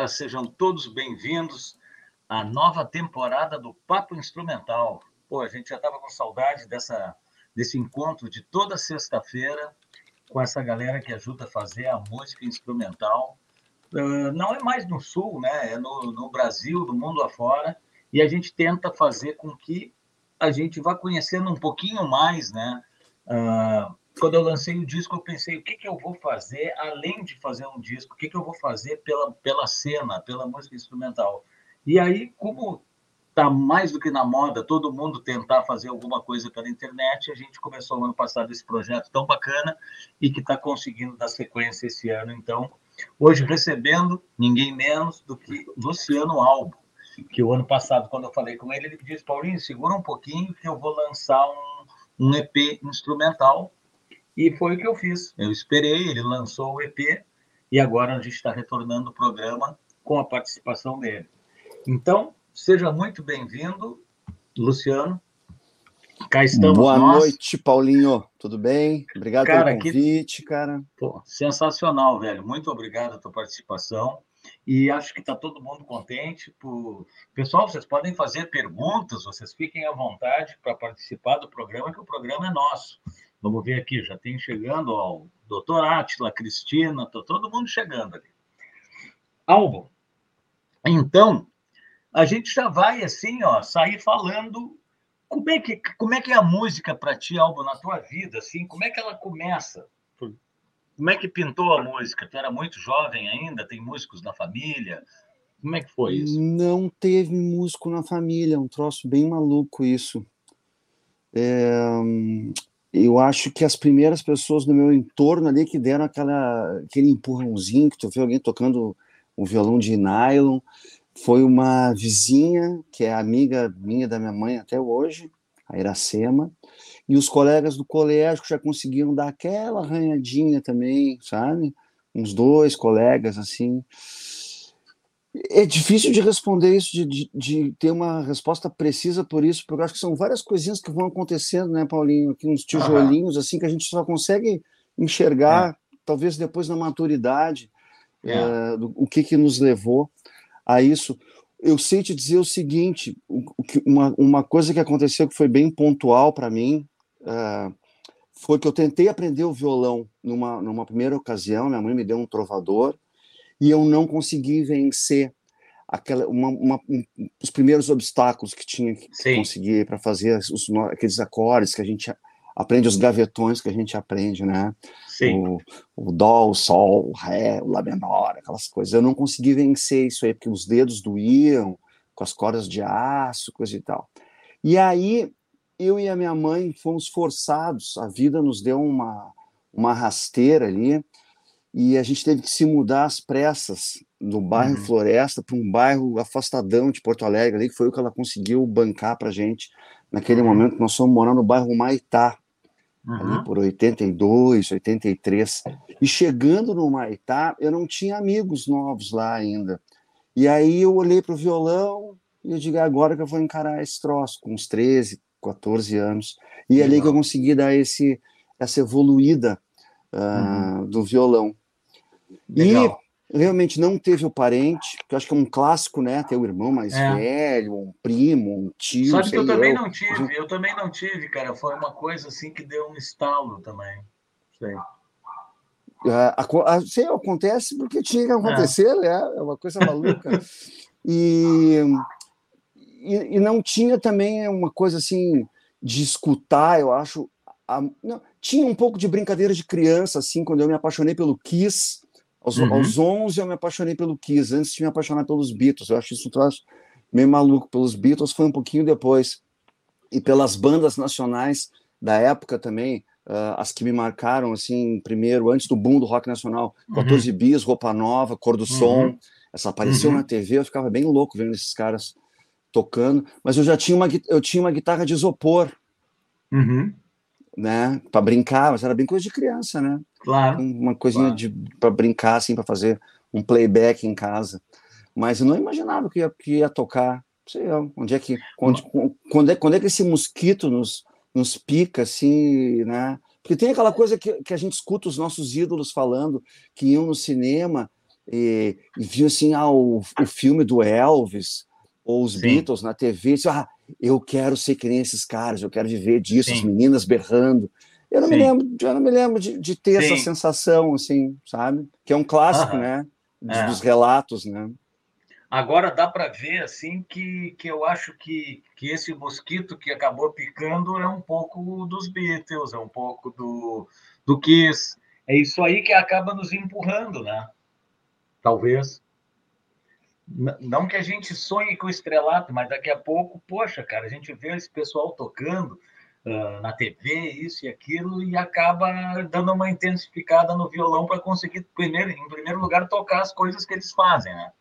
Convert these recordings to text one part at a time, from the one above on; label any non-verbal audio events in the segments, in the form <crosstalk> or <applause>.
Galera, sejam todos bem-vindos à nova temporada do Papo Instrumental. Pô, a gente já estava com saudade dessa, desse encontro de toda sexta-feira com essa galera que ajuda a fazer a música instrumental. Uh, não é mais no Sul, né? É no, no Brasil, no mundo afora, e a gente tenta fazer com que a gente vá conhecendo um pouquinho mais, né? Uh, quando eu lancei o disco, eu pensei o que, que eu vou fazer além de fazer um disco, o que, que eu vou fazer pela, pela cena, pela música instrumental. E aí, como está mais do que na moda todo mundo tentar fazer alguma coisa pela internet, a gente começou no ano passado esse projeto tão bacana e que está conseguindo dar sequência esse ano. Então, hoje recebendo ninguém menos do que Luciano Albo, que o ano passado, quando eu falei com ele, ele disse, Paulinho, segura um pouquinho que eu vou lançar um, um EP instrumental e foi o que eu fiz. Eu esperei, ele lançou o EP e agora a gente está retornando o programa com a participação dele. Então, seja muito bem-vindo, Luciano. Cá estamos Boa nós. noite, Paulinho. Tudo bem? Obrigado cara, pelo convite, que... cara. Pô, sensacional, velho. Muito obrigado a tua participação. E acho que está todo mundo contente. Por... Pessoal, vocês podem fazer perguntas, vocês fiquem à vontade para participar do programa, que o programa é nosso. Vamos ver aqui, já tem chegando o doutor Átila, Cristina, tô todo mundo chegando ali. Álbum. Então, a gente já vai assim, ó, sair falando como é que como é que é a música para ti, Álbum, na tua vida, assim, como é que ela começa? Como é que pintou a música? Tu era muito jovem ainda, tem músicos na família? Como é que foi isso? Não teve músico na família, um troço bem maluco isso. É, eu acho que as primeiras pessoas no meu entorno ali que deram aquela, aquele empurrãozinho, que tu vê alguém tocando um violão de nylon, foi uma vizinha, que é amiga minha da minha mãe até hoje, a Iracema, e os colegas do colégio já conseguiram dar aquela arranhadinha também, sabe? Uns dois colegas, assim. É difícil de responder isso, de, de, de, ter uma resposta precisa por isso, porque eu acho que são várias coisinhas que vão acontecendo, né, Paulinho? Aqui uns tijolinhos, uhum. assim, que a gente só consegue enxergar, é. talvez depois na maturidade, é. Do, o que que nos levou a isso. Eu sei te dizer o seguinte, uma, uma coisa que aconteceu que foi bem pontual para mim, é, foi que eu tentei aprender o violão numa, numa primeira ocasião, minha mãe me deu um trovador, e eu não consegui vencer aquela, uma, uma, um, os primeiros obstáculos que tinha que Sim. conseguir para fazer os, aqueles acordes que a gente aprende, os gavetões que a gente aprende, né? O, o dó, o sol, o ré, o lá menor, aquelas coisas. Eu não consegui vencer isso aí, porque os dedos doíam, com as cordas de aço, coisa e tal. E aí, eu e a minha mãe fomos forçados, a vida nos deu uma, uma rasteira ali, e a gente teve que se mudar às pressas do bairro uhum. Floresta para um bairro afastadão de Porto Alegre, ali, que foi o que ela conseguiu bancar para gente naquele uhum. momento nós fomos morar no bairro Maitá, uhum. ali por 82, 83. E chegando no Maitá, eu não tinha amigos novos lá ainda. E aí eu olhei para o violão e eu digo, é agora que eu vou encarar esse troço, com uns 13, 14 anos. E é ali que eu consegui dar esse, essa evoluída uh, do violão. Legal. E realmente não teve o parente, que eu acho que é um clássico, né? Ter o irmão mais é. velho, um primo, um tio. Sabe que eu também eu. não tive, eu também não tive, cara. Foi uma coisa assim que deu um estalo também. Sei. Uh, sei, acontece porque tinha que acontecer, é. né? É uma coisa maluca. <laughs> e, e, e, não tinha também uma coisa assim de escutar, eu acho. A, não, tinha um pouco de brincadeira de criança, assim, quando eu me apaixonei pelo Kiss. Aos, uhum. aos 11 eu me apaixonei pelo Kiss, antes de me apaixonar pelos Beatles. Eu acho isso um troço meio maluco. Pelos Beatles foi um pouquinho depois. E pelas bandas nacionais da época também, uh, as que me marcaram, assim, primeiro, antes do boom do rock nacional, uhum. 14 Bis, Roupa Nova, Cor do Som. Uhum. Essa apareceu uhum. na TV, eu ficava bem louco vendo esses caras tocando. Mas eu já tinha uma, eu tinha uma guitarra de isopor. Uhum né, para brincar, mas era bem coisa de criança, né? Claro. Uma coisinha claro. para brincar, assim, para fazer um playback em casa. Mas eu não imaginava que ia, que ia tocar. Sei lá, onde é que. Onde, quando, é, quando é que esse mosquito nos, nos pica, assim, né? Porque tem aquela coisa que, que a gente escuta os nossos ídolos falando, que iam no cinema e, e viu assim ah, o, o filme do Elvis ou os Sim. Beatles na TV, disse, ah, eu quero ser que nem esses caras, eu quero viver disso, Sim. as meninas berrando. Eu não Sim. me lembro, eu não me lembro de, de ter essa sensação, assim, sabe? Que é um clássico, né? É. Dos relatos, né? Agora dá para ver assim que, que eu acho que, que esse mosquito que acabou picando é um pouco dos Beatles, é um pouco do, do Kiss. É isso aí que acaba nos empurrando, né? Talvez. Não que a gente sonhe com o estrelato, mas daqui a pouco, poxa, cara, a gente vê esse pessoal tocando uh, na TV, isso e aquilo, e acaba dando uma intensificada no violão para conseguir, primeiro, em primeiro lugar, tocar as coisas que eles fazem, né?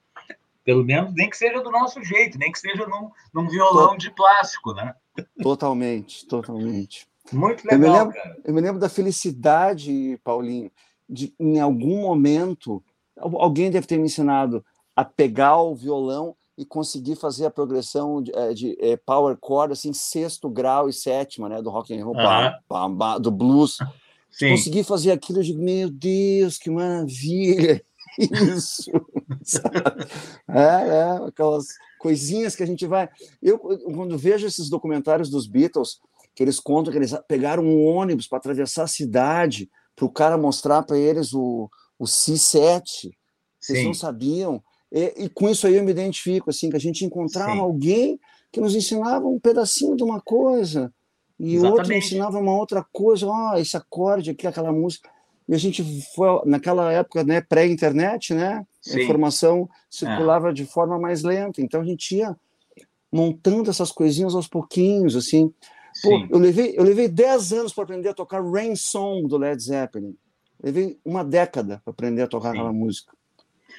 Pelo menos, nem que seja do nosso jeito, nem que seja num, num violão de plástico, né? Totalmente, totalmente. Muito legal, eu me lembro, cara. Eu me lembro da felicidade, Paulinho, de em algum momento, alguém deve ter me ensinado a pegar o violão e conseguir fazer a progressão de, eh, de, de eh, power chord assim sexto grau e sétima né do rock and roll uhum. do blues <laughs> Sim. conseguir fazer aquilo eu digo meu Deus que maravilha <laughs> isso <laughs> é, é, aquelas coisinhas que a gente vai eu quando vejo esses documentários dos Beatles que eles contam que eles pegaram um ônibus para atravessar a cidade para o cara mostrar para eles o, o C7 vocês Sim. não sabiam e, e, com isso aí eu me identifico, assim, que a gente encontrava Sim. alguém que nos ensinava um pedacinho de uma coisa e Exatamente. outro ensinava uma outra coisa, ó, oh, esse acorde aqui, aquela música. E a gente foi, naquela época, né, pré-internet, né, Sim. a informação circulava é. de forma mais lenta, então a gente ia montando essas coisinhas aos pouquinhos, assim. Pô, eu levei, eu levei 10 anos para aprender a tocar Rain Song do Led Zeppelin. Levei uma década para aprender a tocar Sim. aquela música.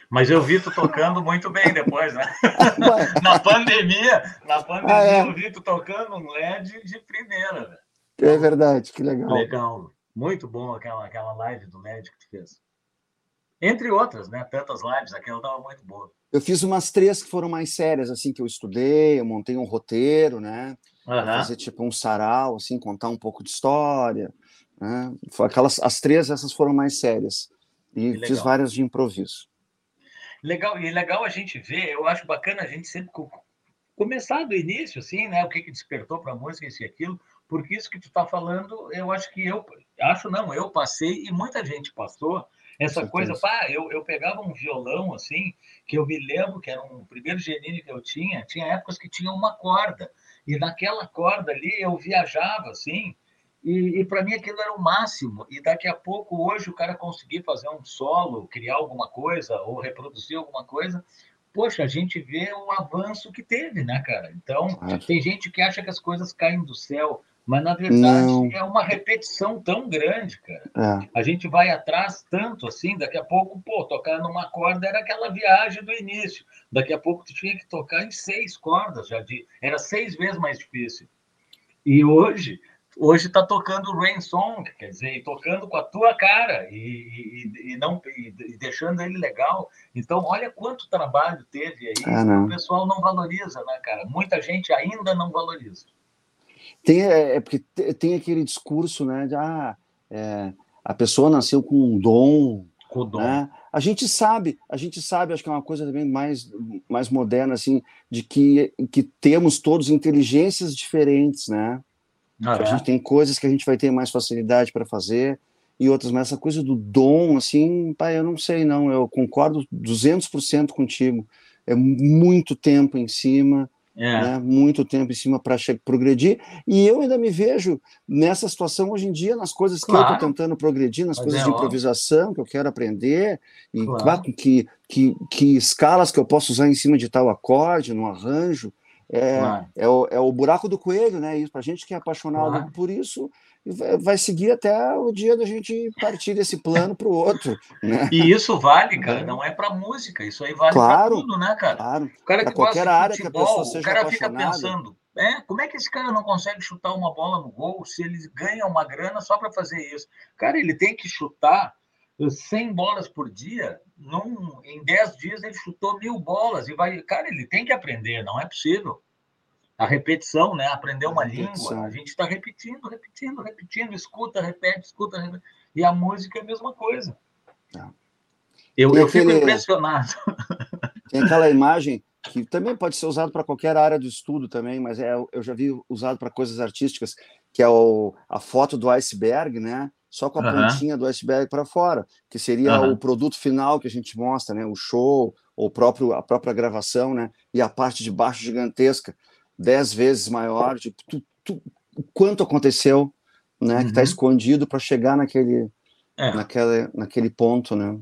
Mas eu vi tu tocando muito bem depois, né? <laughs> na pandemia, na pandemia ah, é. eu vi tu tocando um LED de primeira, velho. É verdade, que legal. Legal. Muito bom aquela, aquela live do LED que tu fez. Entre outras, né? Tantas lives, aquela estava muito boa. Eu fiz umas três que foram mais sérias, assim, que eu estudei, eu montei um roteiro, né? Uhum. Fazer tipo um sarau, assim, contar um pouco de história. Né? Aquelas, as três, essas foram mais sérias. E fiz várias de improviso. Legal, e legal a gente ver, eu acho bacana a gente sempre começar do início, assim, né? O que, que despertou para a música, isso e aquilo, porque isso que tu está falando, eu acho que eu, acho não, eu passei e muita gente passou essa coisa, pá, eu, eu pegava um violão, assim, que eu me lembro que era um primeiro Genini que eu tinha, tinha épocas que tinha uma corda, e naquela corda ali eu viajava, assim, e, e para mim aquilo era o máximo. E daqui a pouco, hoje, o cara conseguir fazer um solo, criar alguma coisa, ou reproduzir alguma coisa, poxa, a gente vê o avanço que teve, né, cara? Então, tem gente que acha que as coisas caem do céu, mas na verdade Não. é uma repetição tão grande, cara. É. A gente vai atrás tanto assim, daqui a pouco, pô, tocar numa corda era aquela viagem do início. Daqui a pouco tu tinha que tocar em seis cordas, já de, era seis vezes mais difícil. E hoje hoje está tocando Rain Song, quer dizer, tocando com a tua cara e, e, e não e, deixando ele legal. Então, olha quanto trabalho teve aí. Ah, o pessoal não valoriza, né, cara? Muita gente ainda não valoriza. Tem, é, é porque tem aquele discurso, né, de ah, é, a pessoa nasceu com um dom. Com dom. Né? A gente sabe, a gente sabe, acho que é uma coisa também mais, mais moderna, assim, de que, que temos todos inteligências diferentes, né? Ah, a gente tem coisas que a gente vai ter mais facilidade para fazer e outras, mas essa coisa do dom, assim, pai, eu não sei, não, eu concordo 200% contigo. É muito tempo em cima, é. né, muito tempo em cima para progredir. E eu ainda me vejo nessa situação hoje em dia, nas coisas que claro. eu estou tentando progredir, nas mas coisas é de improvisação óbvio. que eu quero aprender, e claro. que, que, que escalas que eu posso usar em cima de tal acorde, no arranjo. É, é, o, é o buraco do coelho, né? Isso para gente que é apaixonado por isso vai seguir até o dia da gente partir desse plano para o outro. <laughs> Né? E isso vale, cara, não é para música, isso aí vale claro, para tudo, né, cara? Claro. O cara que qualquer área futebol, que a pessoa seja o cara fica pensando, é, como é que esse cara não consegue chutar uma bola no gol se ele ganha uma grana só para fazer isso? Cara, ele tem que chutar 100 bolas por dia, num, em 10 dias ele chutou mil bolas e vai. Cara, ele tem que aprender, não é possível. A repetição, né? Aprender uma língua, a gente está repetindo, repetindo, repetindo, escuta, repete, escuta, repete. E a música é a mesma coisa. É. Eu, eu aquele, fico impressionado. <laughs> Tem aquela imagem que também pode ser usado para qualquer área do estudo também, mas é, eu já vi usado para coisas artísticas, que é o, a foto do iceberg, né? Só com a uhum. pontinha do iceberg para fora, que seria uhum. o produto final que a gente mostra, né? O show, ou próprio a própria gravação, né? E a parte de baixo gigantesca, dez vezes maior, de tu, tu, quanto aconteceu, né? Tá uhum. Que está escondido para chegar naquele, é. naquele, naquele ponto, né?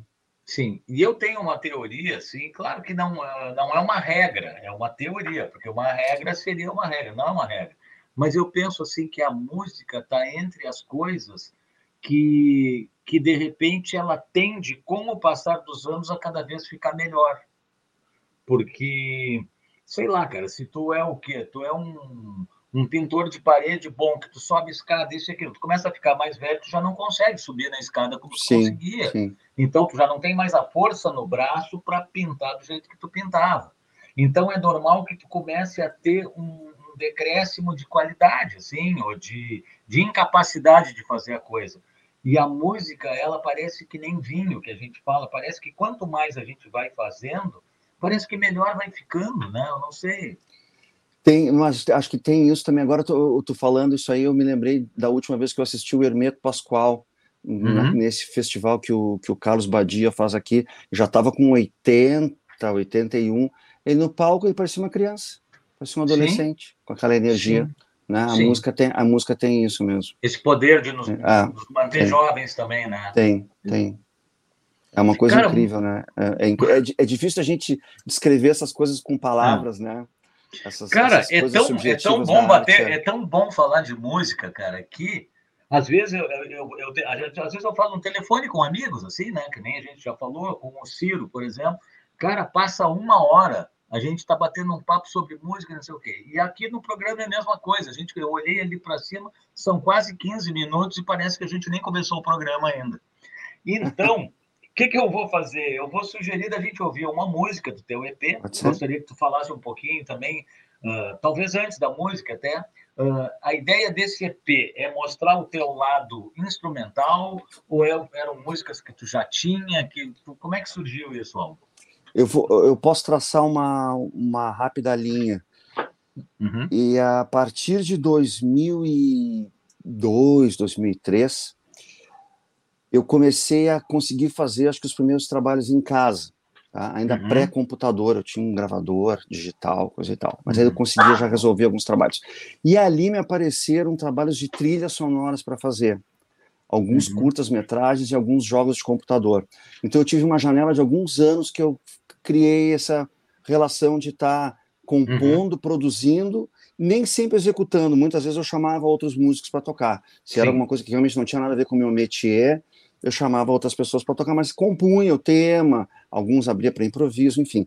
Sim, e eu tenho uma teoria, assim, claro que não, não é uma regra, é uma teoria, porque uma regra seria uma regra, não é uma regra. Mas eu penso assim que a música está entre as coisas que, que de repente ela tende, com o passar dos anos, a cada vez ficar melhor. Porque, sei lá, cara, se tu é o quê? Tu é um, um pintor de parede bom, que tu sobe escada, isso e aquilo, tu começa a ficar mais velho, tu já não consegue subir na escada como sim, tu conseguia. Sim. Então, tu já não tem mais a força no braço para pintar do jeito que tu pintava. Então, é normal que tu comece a ter um, um decréscimo de qualidade, assim, ou de, de incapacidade de fazer a coisa. E a música, ela parece que nem vinho, que a gente fala, parece que quanto mais a gente vai fazendo, parece que melhor vai ficando, né? Eu não sei. Tem, mas acho que tem isso também. Agora eu tô, falando isso aí, eu me lembrei da última vez que eu assisti o Hermeto Pascoal, uhum. nesse festival que o, que o Carlos Badia faz aqui. Já estava com 80, 81. Ele no palco, ele parecia uma criança, parecia um adolescente, Sim. com aquela energia. Sim. Né? A, música tem, a música tem isso mesmo. Esse poder de nos, ah, nos manter tem. jovens também, né? Tem, tem. É uma coisa Cara, incrível, né? É, é, é, é, difícil a gente descrever essas coisas com palavras, ah. né? Essas, cara, essas é, tão, é tão bom bater, arte, é. é tão bom falar de música, cara, que às vezes eu, eu, eu, eu às vezes eu falo no telefone com amigos, assim, né? Que nem a gente já falou, com o Ciro, por exemplo. Cara, passa uma hora, a gente está batendo um papo sobre música, não sei o quê. E aqui no programa é a mesma coisa. A gente, eu olhei ali para cima, são quase 15 minutos e parece que a gente nem começou o programa ainda. Então, que, que eu vou fazer? Eu vou sugerir a gente ouvir uma música do teu EP. Gostaria que tu falasse um pouquinho também, uh, talvez antes da música até. Uh, a ideia desse EP é mostrar o teu lado instrumental ou é, eram músicas que tu já tinha? Que, como é que surgiu isso, Aldo? Eu, vou, eu posso traçar uma, uma rápida linha. Uhum. E a partir de 2002, 2003, eu comecei a conseguir fazer, acho que os primeiros trabalhos em casa, tá? ainda uhum. pré-computador, eu tinha um gravador digital, coisa e tal, mas aí eu uhum. conseguia já resolver alguns trabalhos. E ali me apareceram trabalhos de trilhas sonoras para fazer, alguns uhum. curtas-metragens e alguns jogos de computador. Então eu tive uma janela de alguns anos que eu criei essa relação de estar tá compondo, uhum. produzindo, nem sempre executando. Muitas vezes eu chamava outros músicos para tocar. Se Sim. era alguma coisa que realmente não tinha nada a ver com o meu métier, eu chamava outras pessoas para tocar, mas compunha o tema, alguns abria para improviso, enfim.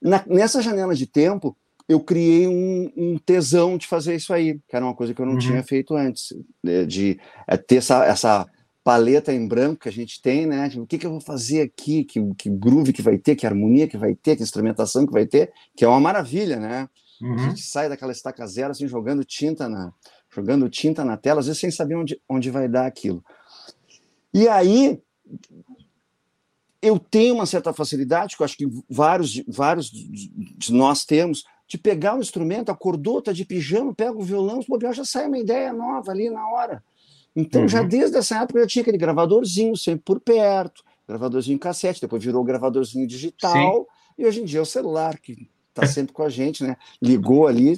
Na, nessa janela de tempo, eu criei um, um, tesão de fazer isso aí, que era uma coisa que eu não uhum. tinha feito antes, de, de é, ter essa, essa paleta em branco que a gente tem, né? Tipo, o que, que eu vou fazer aqui? Que, que groove que vai ter? Que harmonia que vai ter? Que instrumentação que vai ter? Que é uma maravilha, né? Uhum. A gente sai daquela estaca zero assim, jogando tinta na, jogando tinta na tela, às vezes sem saber onde, onde vai dar aquilo. E aí eu tenho uma certa facilidade, que eu acho que vários, vários de nós temos, de pegar o instrumento, acordou, tá de pijama, pega o violão, bobear, já sai uma ideia nova ali na hora. Então, uhum. já desde essa época, eu tinha aquele gravadorzinho sempre por perto, gravadorzinho cassete, depois virou gravadorzinho digital, Sim. e hoje em dia é o celular, que está sempre com a gente, né? Ligou ali,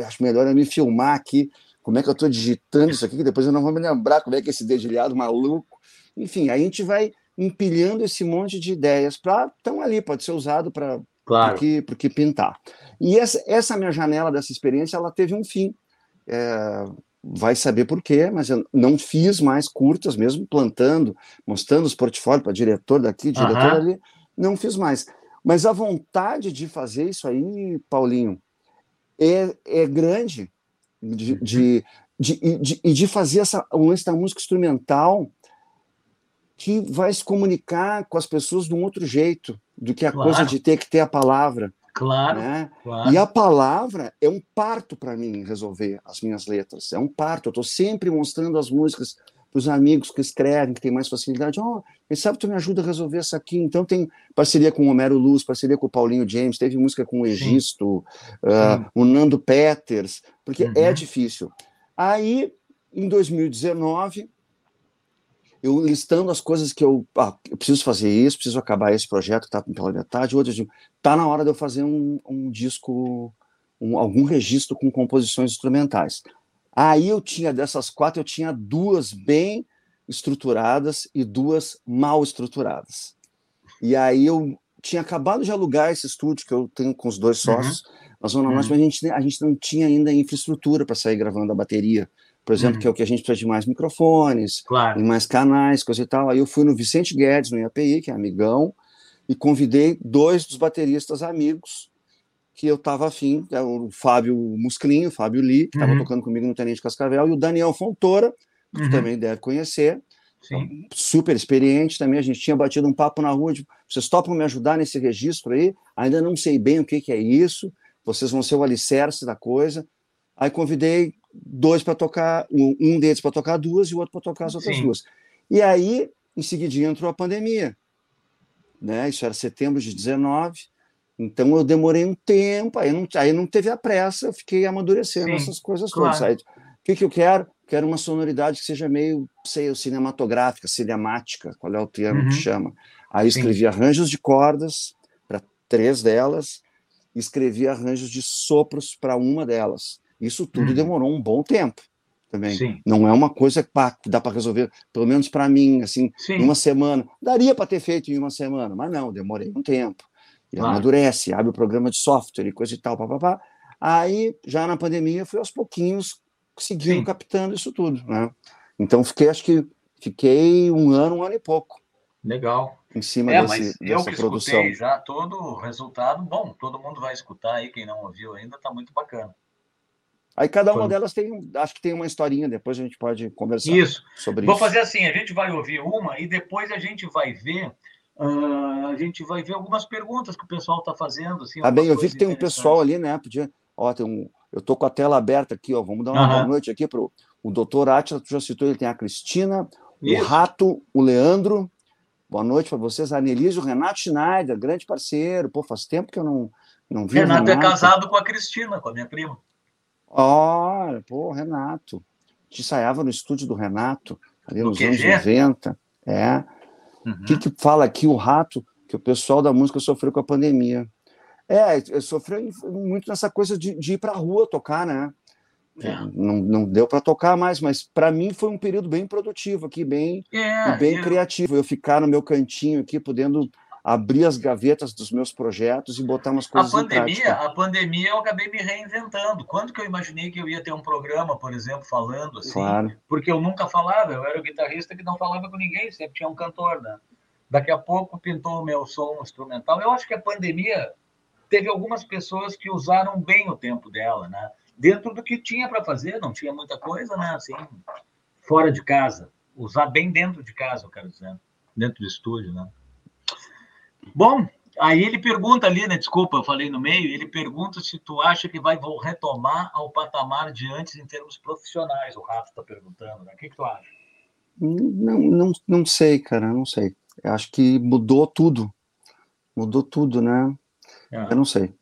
acho melhor eu me filmar aqui, como é que eu estou digitando isso aqui, que depois eu não vou me lembrar como é que é esse dedilhado maluco. Enfim, aí a gente vai empilhando esse monte de ideias para estão ali, pode ser usado para claro. porque, porque pintar. E essa, essa minha janela dessa experiência, ela teve um fim. É, vai saber por quê, mas eu não fiz mais curtas, mesmo plantando, mostrando os portfólios para diretor daqui, diretor uhum. ali, não fiz mais. Mas a vontade de fazer isso aí, Paulinho, é, é grande, de, de, de, de, de fazer essa, o lance da música instrumental que vai se comunicar com as pessoas de um outro jeito do que a claro. coisa de ter que ter a palavra. Claro, né? claro. E a palavra é um parto para mim resolver as minhas letras. É um parto. Eu estou sempre mostrando as músicas os amigos que escrevem, que têm mais facilidade. Oh, quem sabe tu me ajuda a resolver isso aqui? Então tem parceria com o Homero Luz, parceria com o Paulinho James, teve música com o Egisto, uh, o Nando Peters, porque é uhum. é difícil. Aí, em 2019, eu listando as coisas que eu, ah, eu preciso fazer isso, preciso acabar esse projeto que está pela metade, outro eu digo, tá na hora de eu fazer um, um disco, um, algum registro com composições instrumentais. Aí eu tinha, dessas quatro, eu tinha duas bem estruturadas e duas mal estruturadas. E aí eu tinha acabado de alugar esse estúdio que eu tenho com os dois uhum. sócios, uhum. na Zona Norte, uhum. mas a gente, a gente não tinha ainda infraestrutura para sair gravando a bateria por exemplo, uhum. que é o que a gente precisa de mais microfones, claro. mais canais, coisa e tal. Aí eu fui no Vicente Guedes, no IAPI, que é amigão, e convidei dois dos bateristas amigos que eu estava afim, é o Fábio Musclinho, o Fábio Lee, que estava uhum. tocando comigo no Tenente Cascavel, e o Daniel Fontoura, que uhum. também deve conhecer, então, super experiente também, a gente tinha batido um papo na rua, de, vocês topam me ajudar nesse registro aí? Ainda não sei bem o que, que é isso, vocês vão ser o alicerce da coisa. Aí convidei dois para tocar, um deles para tocar duas e o outro para tocar as outras Sim. duas. E aí, em seguida, entrou a pandemia. Né? Isso era setembro de 19. Então eu demorei um tempo, aí não, aí não teve a pressa, eu fiquei amadurecendo Sim, essas coisas claro. todas. Aí, o que, que eu quero? Quero uma sonoridade que seja meio, sei, cinematográfica, cinemática, qual é o termo uhum. que chama. Aí escrevi Sim. arranjos de cordas para três delas, escrevi arranjos de sopros para uma delas. Isso tudo uhum. demorou um bom tempo também. Sim. Não é uma coisa que pá, dá para resolver, pelo menos para mim, assim, Sim. em uma semana. Daria para ter feito em uma semana, mas não, demorei um tempo. E claro. amadurece, abre o programa de software e coisa e tal, papapá. Aí, já na pandemia, fui aos pouquinhos seguindo Sim. captando isso tudo, né? Então, fiquei, acho que fiquei um ano, um ano e pouco. Legal. Em cima é, desse, eu dessa produção. já todo o resultado, bom, todo mundo vai escutar aí, quem não ouviu ainda, tá muito bacana. Aí cada uma Foi. delas tem, acho que tem uma historinha, depois a gente pode conversar isso. sobre Vou isso. Vou fazer assim, a gente vai ouvir uma e depois a gente vai ver, uh, a gente vai ver algumas perguntas que o pessoal está fazendo. Assim, ah, bem, eu vi que tem um pessoal ali, né? Podia, ó, tem um, eu tô com a tela aberta aqui, ó, vamos dar uma boa noite aqui para o doutor Atila, tu já citou, ele tem a Cristina, isso. o Rato, o Leandro, boa noite para vocês, a Anelise, o Renato Schneider, grande parceiro, pô, faz tempo que eu não, não vi Renato, Renato é casado com a Cristina, com a minha prima. Olha, pô, Renato. A gente ensaiava no estúdio do Renato, ali nos anos 90. É. O uhum. que, que fala aqui o rato que o pessoal da música sofreu com a pandemia? É, sofreu muito nessa coisa de, de ir para a rua tocar, né? É. Não, não deu para tocar mais, mas para mim foi um período bem produtivo aqui, bem, é, bem é. criativo. Eu ficar no meu cantinho aqui, podendo abrir as gavetas dos meus projetos e botar umas coisas a pandemia, A pandemia eu acabei me reinventando. Quando que eu imaginei que eu ia ter um programa, por exemplo, falando assim? Claro. Porque eu nunca falava, eu era o guitarrista que não falava com ninguém, sempre tinha um cantor, né? Daqui a pouco pintou o meu som instrumental. Eu acho que a pandemia teve algumas pessoas que usaram bem o tempo dela, né? Dentro do que tinha para fazer, não tinha muita coisa, né? Assim, fora de casa. Usar bem dentro de casa, eu quero dizer. Dentro do estúdio, né? Bom, aí ele pergunta ali, né? Desculpa, eu falei no meio. Ele pergunta se tu acha que vai retomar ao patamar de antes em termos profissionais. O Rafa está perguntando, né? O que, que tu acha? Não, não, não sei, cara, não sei. Eu acho que mudou tudo. Mudou tudo, né? É. Eu não sei.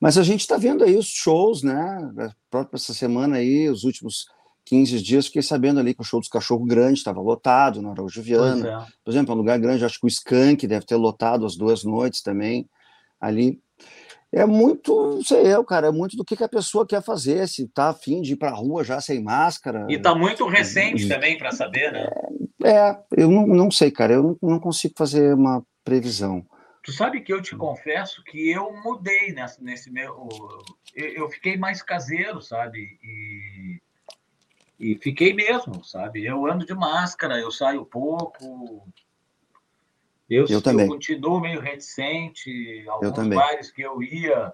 Mas a gente está vendo aí os shows, né? Própria essa semana aí, os últimos 15 dias, fiquei sabendo ali que o show dos Cachorro Grande estava lotado na Araújo Viana. É. Por exemplo, é um lugar grande, acho que o Skank deve ter lotado as duas noites também ali. É muito, não sei eu, cara, é muito do que, que a pessoa quer fazer, se tá afim de ir para a rua já sem máscara. E tá muito recente também para saber, né? É, é, eu não, não sei, cara, eu não, não consigo fazer uma previsão. Tu sabe que eu te confesso que eu mudei nesse, nesse meu. Eu, eu fiquei mais caseiro, sabe? E e fiquei mesmo, sabe? Eu ando de máscara, eu saio pouco. Eu, eu também. Eu continuo meio reticente. Alguns bares que eu ia,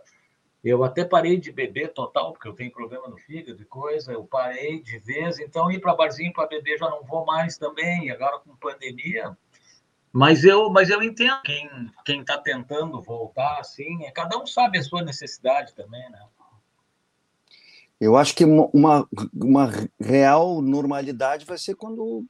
eu até parei de beber total, porque eu tenho problema no fígado e coisa. Eu parei de vez. Então, ir para barzinho para beber já não vou mais também. Agora, com pandemia. Mas eu, mas eu entendo quem quem está tentando voltar assim. É, cada um sabe a sua necessidade também, né? Eu acho que uma, uma real normalidade vai ser quando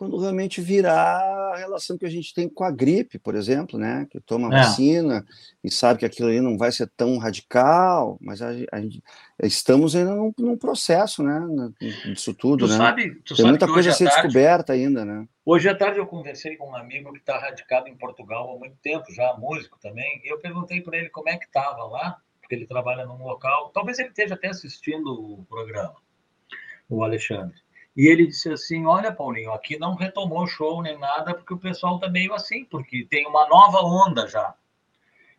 quando realmente virar a relação que a gente tem com a gripe, por exemplo, né? Que toma é. vacina e sabe que aquilo ali não vai ser tão radical, mas a, a gente, estamos ainda num, num, processo, né? Disso tudo, tu né? Sabe, tu tem muita coisa a ser tarde, descoberta ainda, né? Hoje à tarde eu conversei com um amigo que está radicado em Portugal há muito tempo, já músico também, e eu perguntei para ele como é que estava lá, porque ele trabalha num local, talvez ele esteja até assistindo o programa, o Alexandre. E ele disse assim: Olha, Paulinho, aqui não retomou show nem nada, porque o pessoal está meio assim, porque tem uma nova onda já.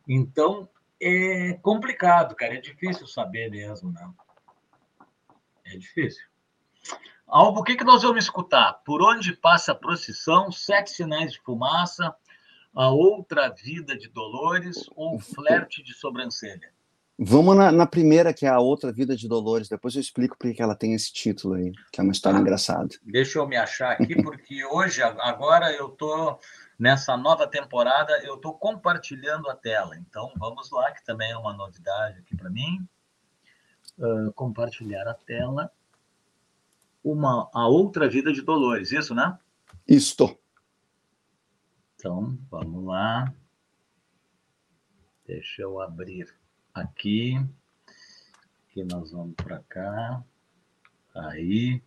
Então, é complicado, cara, é difícil saber mesmo, né? É difícil. Algo, o que, que nós vamos escutar? Por onde passa a procissão, sete sinais de fumaça, a outra vida de Dolores ou flerte de sobrancelha? Vamos na, na, primeira, que é a outra vida de Dolores. Depois eu explico por que ela tem esse título aí, que é uma história ah, engraçada. Deixa eu me achar aqui, <laughs> porque hoje, agora eu tô nessa nova temporada, eu tô compartilhando a tela. Então vamos lá, que também é uma novidade aqui para mim. Uh, compartilhar a tela. Uma, a outra vida de Dolores, isso, né? Isto. Então, vamos lá. Deixa eu abrir aqui. Aqui nós vamos para cá. Aí.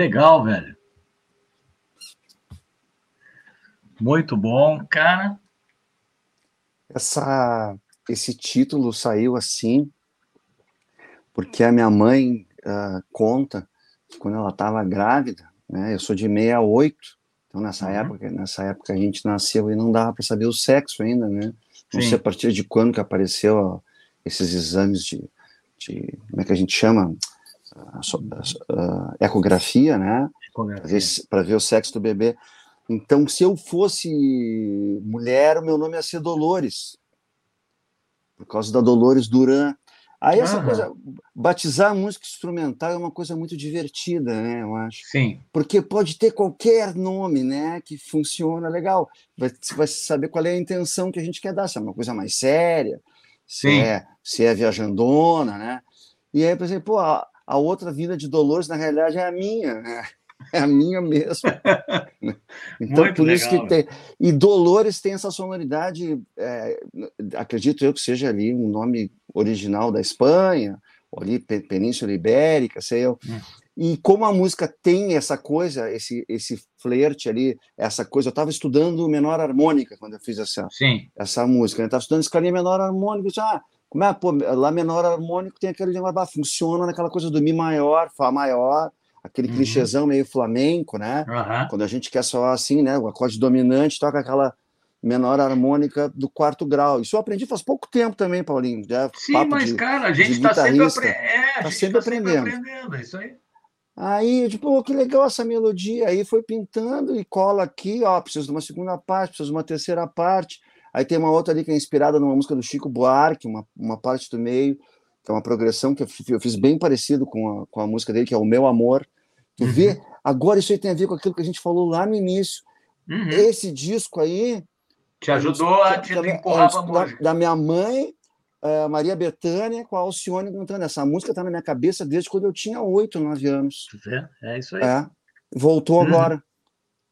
Legal, velho. Muito bom, cara. Essa, esse título saiu assim porque a minha mãe uh, conta que quando ela estava grávida, né, eu sou de 68, então nessa uhum. época, nessa época a gente nasceu e não dava para saber o sexo ainda, né? Não Sim. sei a partir de quando que apareceu ó, esses exames de, de, como é que a gente chama, uh, ecografia, né? Para ver, ver o sexo do bebê. Então, se eu fosse mulher, o meu nome ia ser Dolores, por causa da Dolores Duran, Aí essa uhum. coisa, batizar a música instrumental é uma coisa muito divertida, né? Eu acho. Sim. Porque pode ter qualquer nome, né? Que funciona legal. Você vai saber qual é a intenção que a gente quer dar. Se é uma coisa mais séria, se Sim. é, se é viajandona, né? E aí eu pensei, pô, a, a outra vida de Dolores, na realidade, é a minha, né? é a minha mesmo. <laughs> então, Muito por legal. isso que tem. E Dolores tem essa sonoridade, é, acredito eu que seja ali um nome original da Espanha, ou ali Península Ibérica, sei eu. Hum. E como a música tem essa coisa, esse, esse flerte ali, essa coisa, eu estava estudando menor harmônica quando eu fiz essa, Sim. essa música, eu estava estudando escalinha menor harmônica, disse, ah, como é, pô, lá menor harmônico tem aquele negócio, funciona naquela coisa do Mi maior, Fá maior, aquele uhum. clichêzão meio flamenco, né? Uhum. Quando a gente quer soar assim, né? O acorde dominante toca aquela menor harmônica do quarto grau. Isso eu aprendi faz pouco tempo também, Paulinho. Já Sim, mas, de, cara, a gente está sempre, apre... é, tá sempre, tá aprendendo. sempre aprendendo. É isso aí. Aí, tipo, oh, que legal essa melodia. Aí foi pintando e cola aqui, ó, preciso de uma segunda parte, preciso de uma terceira parte. Aí tem uma outra ali que é inspirada numa música do Chico Buarque, uma, uma parte do meio que é uma progressão que eu fiz bem parecido com a, com a música dele, que é O Meu Amor. Tu uhum. vê? Agora isso aí tem a ver com aquilo que a gente falou lá no início. Uhum. Esse disco aí. Te ajudou a, te empurrar para a música. Da minha mãe, uh, Maria Bethânia, com a Alcione cantando. Essa música está na minha cabeça desde quando eu tinha oito, nove anos. Vê? É isso aí. É. Voltou uhum. agora.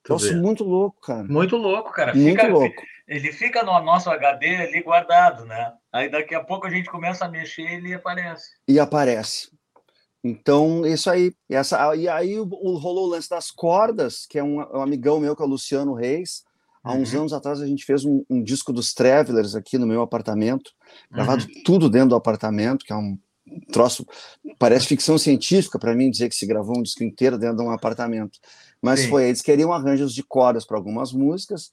Nossa, muito louco, cara. Muito louco, cara. Muito fica, louco. Ele fica no nosso HD ali guardado, né? Aí daqui a pouco a gente começa a mexer e ele aparece. E aparece. Então, isso aí. Essa, e aí o, o, rolou o lance das cordas, que é um, um, amigão meu, que é o Luciano Reis. Há uns uhum. anos atrás a gente fez um, um, disco dos Travelers aqui no meu apartamento, gravado uhum. tudo dentro do apartamento, que é um troço, parece ficção científica para mim dizer que se gravou um disco inteiro dentro de um apartamento. Mas Sim. foi, eles queriam arranjos de cordas para algumas músicas,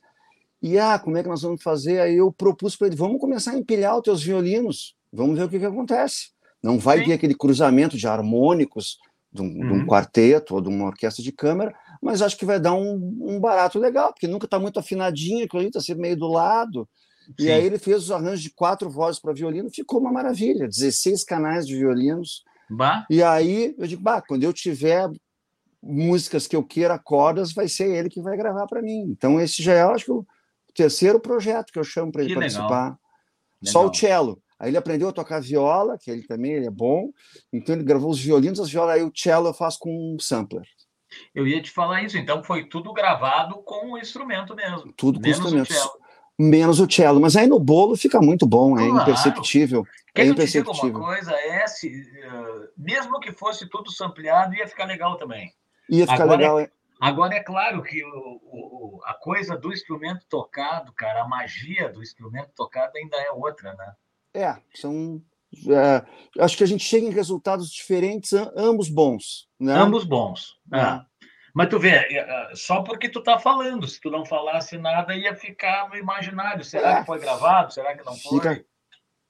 e ah, como é que nós vamos fazer? Aí eu propus para ele: vamos começar a empilhar os teus violinos, vamos ver o que, que acontece. Não vai Sim. ter aquele cruzamento de harmônicos de um, uhum. de um, uhum. quarteto ou de uma orquestra de câmara, mas acho que vai dar um, um barato legal, porque nunca está muito afinadinho, aquilo ali está sempre meio do lado. Sim. E aí ele fez os arranjos de quatro vozes para violino, ficou uma maravilha, 16 canais de violinos. Bah. E aí eu digo, bah, quando eu tiver músicas que eu queira cordas, vai ser ele que vai gravar para mim. Então esse já é, acho que o, terceiro projeto que eu chamo para ele participar. Legal. Só o cello. Aí ele aprendeu a tocar viola, que ele também ele é bom. Então ele gravou os violinos, as violas, aí o cello eu faço com um sampler. Eu ia te falar isso, então foi tudo gravado com o instrumento mesmo. Tudo com instrumento. Menos o cello, mas aí no bolo fica muito bom, é imperceptível. Quer é imperceptível. uma coisa? É, se, uh, mesmo que fosse tudo sampleado, ia ficar legal também. Ia ficar Agora, legal, é Agora, é claro que o, o, a coisa do instrumento tocado, cara, a magia do instrumento tocado ainda é outra, né? É, são. É, acho que a gente chega em resultados diferentes, ambos bons. Né? Ambos bons. É. É. Mas tu vê, é, é, só porque tu tá falando, se tu não falasse nada, ia ficar no imaginário. Será é. que foi gravado? Será que não foi? Fica,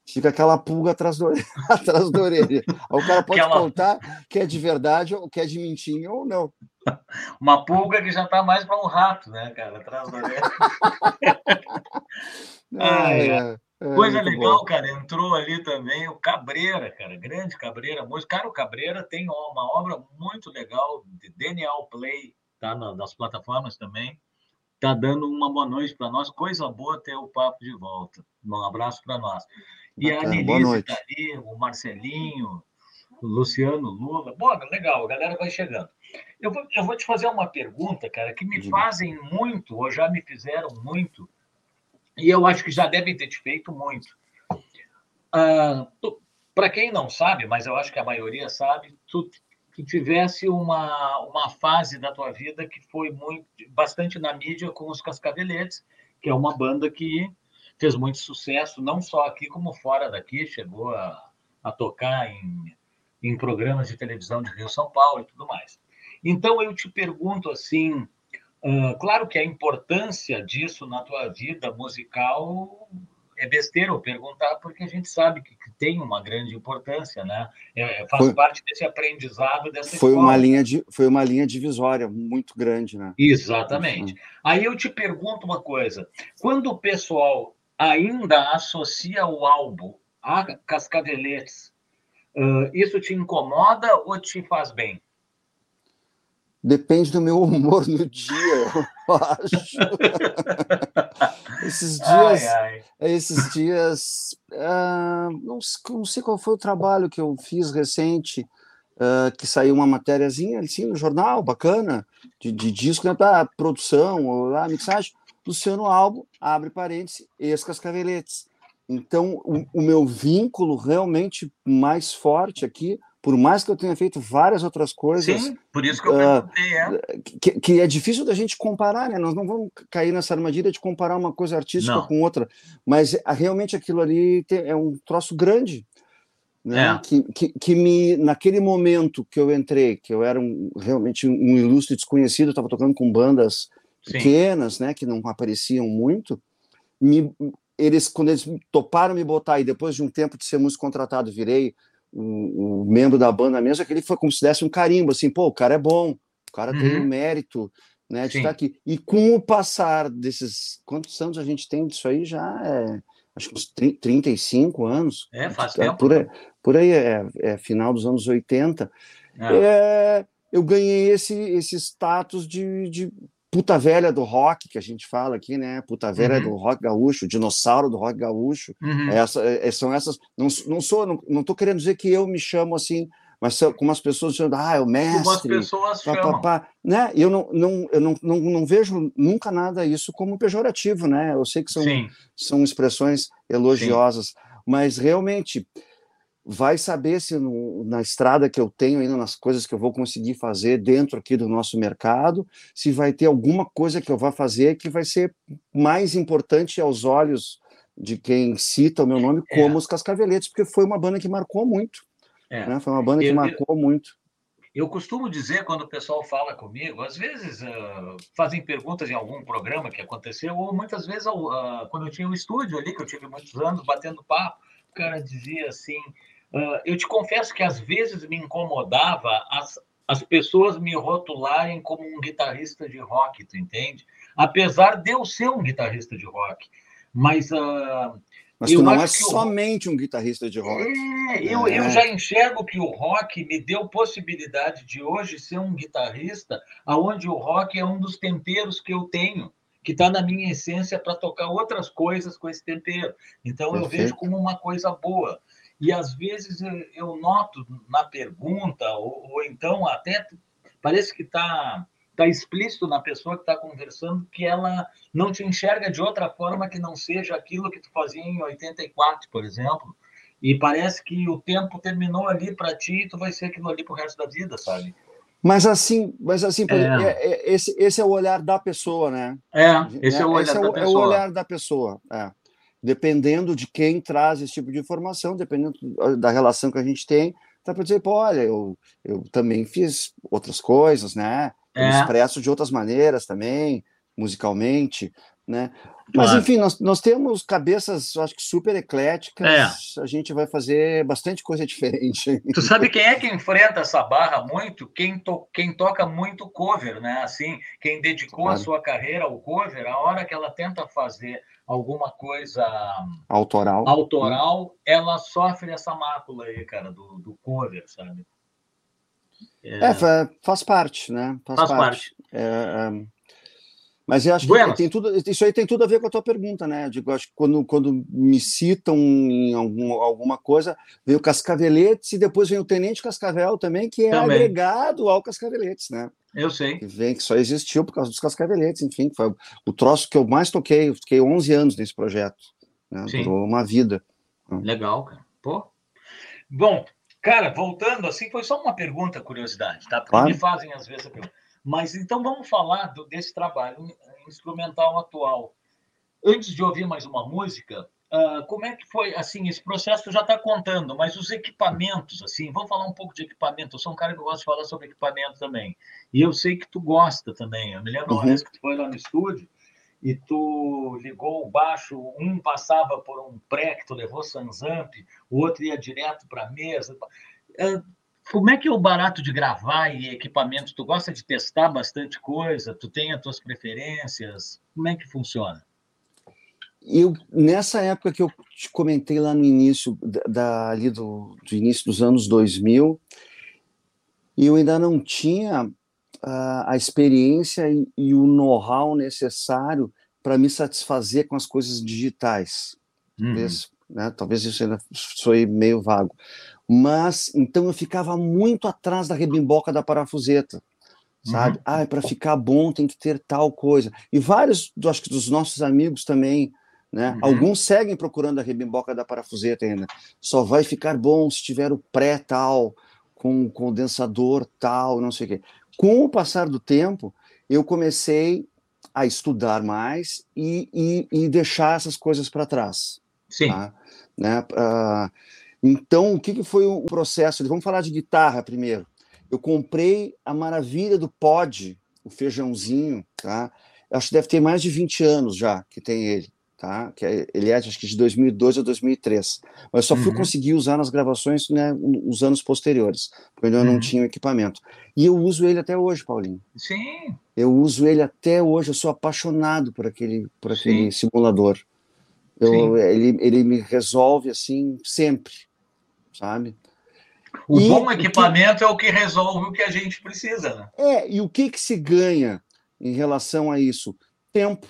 fica aquela pulga atrás do, <laughs> atrás da orelha. o cara pode aquela... contar que é de verdade ou que é de mentira ou não. <laughs> Uma pulga que já está mais para um rato, né, cara? Atrás da orelha. <laughs> é, é. É, Coisa legal, bom. cara, entrou ali também o Cabreira, cara, grande Cabreira. Cara, o Cabreira tem uma obra muito legal de Daniel Play, tá nas plataformas também. Tá dando uma boa noite para nós. Coisa boa ter o papo de volta. Um abraço para nós. E Bacana, a Denise está ali, o Marcelinho, o Luciano Lula. Boa, legal, a galera vai chegando. Eu vou, eu vou te fazer uma pergunta, cara, que me fazem muito, ou já me fizeram muito, e eu acho que já devem ter te feito muito. Ah, Para quem não sabe, mas eu acho que a maioria sabe, tu tu tivesse uma, uma fase da tua vida que foi muito bastante na mídia com os Cascaveletes, que é uma banda que fez muito sucesso, não só aqui como fora daqui, chegou a, a tocar em, em programas de televisão de Rio São Paulo e tudo mais. Então eu te pergunto assim, uh, claro que a importância disso na tua vida musical é besteira eu perguntar, porque a gente sabe que, que tem uma grande importância, né? É, é faz foi, parte desse aprendizado dessa foi escola. uma linha de Foi uma linha divisória muito grande, né? Exatamente. Uhum. Aí eu te pergunto uma coisa: quando o pessoal ainda associa o álbum a Cascaveletes, uh, isso te incomoda ou te faz bem? Depende do meu humor no dia, eu <laughs> acho. <laughs> esses dias, ai, ai. esses dias, uh, não, não, sei qual foi o trabalho que eu fiz recente, uh, que saiu uma matériazinha assim no jornal, bacana, de, de disco, né, para produção, ou a mixagem. Luciano Albo, abre parênteses, ex-cascaveletes. Então, o, o meu vínculo realmente mais forte aqui por mais que eu tenha feito várias outras coisas. Sim, por isso que eu perguntei, uh, é. Que, que, é difícil da gente comparar, né? Nós não vamos cair nessa armadilha de comparar uma coisa artística não. com outra, mas realmente aquilo ali tem, é um troço grande. Né? É. Que, que, que, me, naquele momento que eu entrei, que eu era um, realmente um ilustre desconhecido, estava tocando com bandas Sim. pequenas, né, que não apareciam muito, me, eles, quando eles toparam me botar, e depois de um tempo de ser músico contratado, virei o, o, membro da banda mesmo, é que ele foi como se desse um carimbo, assim, pô, o cara é bom, o cara uhum. tem um mérito, né, de Sim. estar aqui. E com o passar desses, quantos anos a gente tem disso aí já é, acho que uns 35 anos. É, faz é, tempo. Por aí, por aí é, é, final dos anos 80. É. é. eu ganhei esse, esse status de, de puta velha do rock, que a gente fala aqui, né? Puta velha uhum. do rock gaúcho, dinossauro do rock gaúcho. Uhum. Essa, é, são essas. Não, não sou, não, não tô querendo dizer que eu me chamo assim, mas são, como as pessoas dizendo, ah, é o mestre. Como as pessoas pá, chamam. Pá, pá, né? Eu não, não, eu não, não, não vejo nunca nada isso como pejorativo, né? Eu sei que são, são expressões elogiosas, Sim. mas realmente vai saber se no, na estrada que eu tenho ainda, nas coisas que eu vou conseguir fazer dentro aqui do nosso mercado, se vai ter alguma coisa que eu vá fazer que vai ser mais importante aos olhos de quem cita o meu nome, é. como os Cascaveletes, porque foi uma banda que marcou muito. É. Né? Foi uma banda que eu, marcou eu, muito. Eu costumo dizer, quando o pessoal fala comigo, às vezes uh, fazem perguntas em algum programa que aconteceu, ou muitas vezes uh, quando eu tinha um estúdio ali, que eu tive muitos anos batendo papo, o cara dizia assim: Uh, eu te confesso que às vezes me incomodava as, as pessoas me rotularem como um guitarrista de rock, tu entende? Apesar de eu ser um guitarrista de rock. Mas. Uh, mas tu não é somente um guitarrista de rock. É, eu, é. eu já enxergo que o rock me deu possibilidade de hoje ser um guitarrista, aonde o rock é um dos temperos que eu tenho, que está na minha essência para tocar outras coisas com esse tempero. Então Perfeito. eu vejo como uma coisa boa. E às vezes eu noto na pergunta, ou, ou então até parece que está tá explícito na pessoa que está conversando que ela não te enxerga de outra forma que não seja aquilo que tu fazia em 84, por exemplo. E parece que o tempo terminou ali para ti e tu vai ser aquilo ali pro resto da vida, sabe? Mas assim, mas assim, é. É, é, esse, esse é o olhar da pessoa, né? É, esse é o olhar esse é da é pessoa. É o olhar da pessoa. É dependendo de quem traz esse tipo de informação, dependendo da relação que a gente tem, dá para dizer, pô, olha, eu, eu também fiz outras coisas, né? Eu é. expresso de outras maneiras também, musicalmente, né? Mas, claro. enfim, nós, nós temos cabeças, acho que super ecléticas, é. a gente vai fazer bastante coisa diferente. Tu sabe quem é que enfrenta essa barra muito? Quem, to, quem toca muito cover, né? Assim, quem dedicou claro. a sua carreira ao cover, a hora que ela tenta fazer alguma coisa autoral, autoral ela sofre essa mácula aí, cara, do, do cover, sabe? É, é faz parte, né? Faz, faz parte. parte. É, é mas eu acho que tem tudo, isso aí tem tudo a ver com a tua pergunta, né? Eu digo, acho que quando, quando me citam em algum, alguma coisa, vem o Cascaveletes e depois vem o Tenente Cascavel também, que é também. agregado ao Cascaveletes, né? Eu sei. Que vem, que só existiu por causa dos Cascaveletes, enfim, foi o troço que eu mais toquei, eu fiquei 11 anos nesse projeto, né? Durou uma vida. Legal, cara. Pô. Bom, Cara, voltando assim, foi só uma pergunta, curiosidade, tá? Porque claro. me fazem às vezes a pergunta. Mas então vamos falar do, desse trabalho instrumental atual. Antes de ouvir mais uma música, uh, como é que foi assim? Esse processo já está contando, mas os equipamentos, assim, vamos falar um pouco de equipamento. Eu sou um cara que gosta de falar sobre equipamento também. E eu sei que tu gosta também. Eu me lembro uhum. uma vez que tu foi lá no estúdio e tu ligou o baixo, um passava por um pré que tu levou Sansamp, o outro ia direto para a mesa. É, como é que é o barato de gravar e equipamento? Tu gosta de testar bastante coisa? Tu tem as tuas preferências? Como é que funciona? Eu, nessa época que eu te comentei lá no início, da, ali do, do início dos anos 2000, eu ainda não tinha a, a experiência e, e o know-how necessário para me satisfazer com as coisas digitais. Uhum. Talvez, né, talvez isso ainda foi meio vago. Mas, então eu ficava muito atrás da rebimboca da parafuseta, sabe? Uhum. Ah, para ficar bom tem que ter tal coisa. E vários, acho que dos nossos amigos também, né? Uhum. Alguns seguem procurando a rebimboca da parafuseta ainda. Só vai ficar bom se tiver o pré tal, com condensador tal, não sei o quê. Com o passar do tempo, eu comecei a estudar mais e, e, e deixar essas coisas para trás. Sim. Tá? Né? Uh, então, o que, que foi o processo? Vamos falar de guitarra primeiro. Eu comprei a maravilha do pod, o feijãozinho, tá? Acho que deve ter mais de 20 anos já que tem ele tá? Que é, ele é acho que de 2002 a 2003. Mas só fui uhum. conseguir usar nas gravações, né, os anos posteriores, porque eu uhum. não tinha equipamento. E eu uso ele até hoje, Paulinho. Sim. Eu uso ele até hoje, eu sou apaixonado por aquele por aquele Sim. simulador. Eu, ele, ele me resolve assim sempre, sabe? O e bom equipamento que... é o que resolve o que a gente precisa, né? É, e o que, que se ganha em relação a isso? Tempo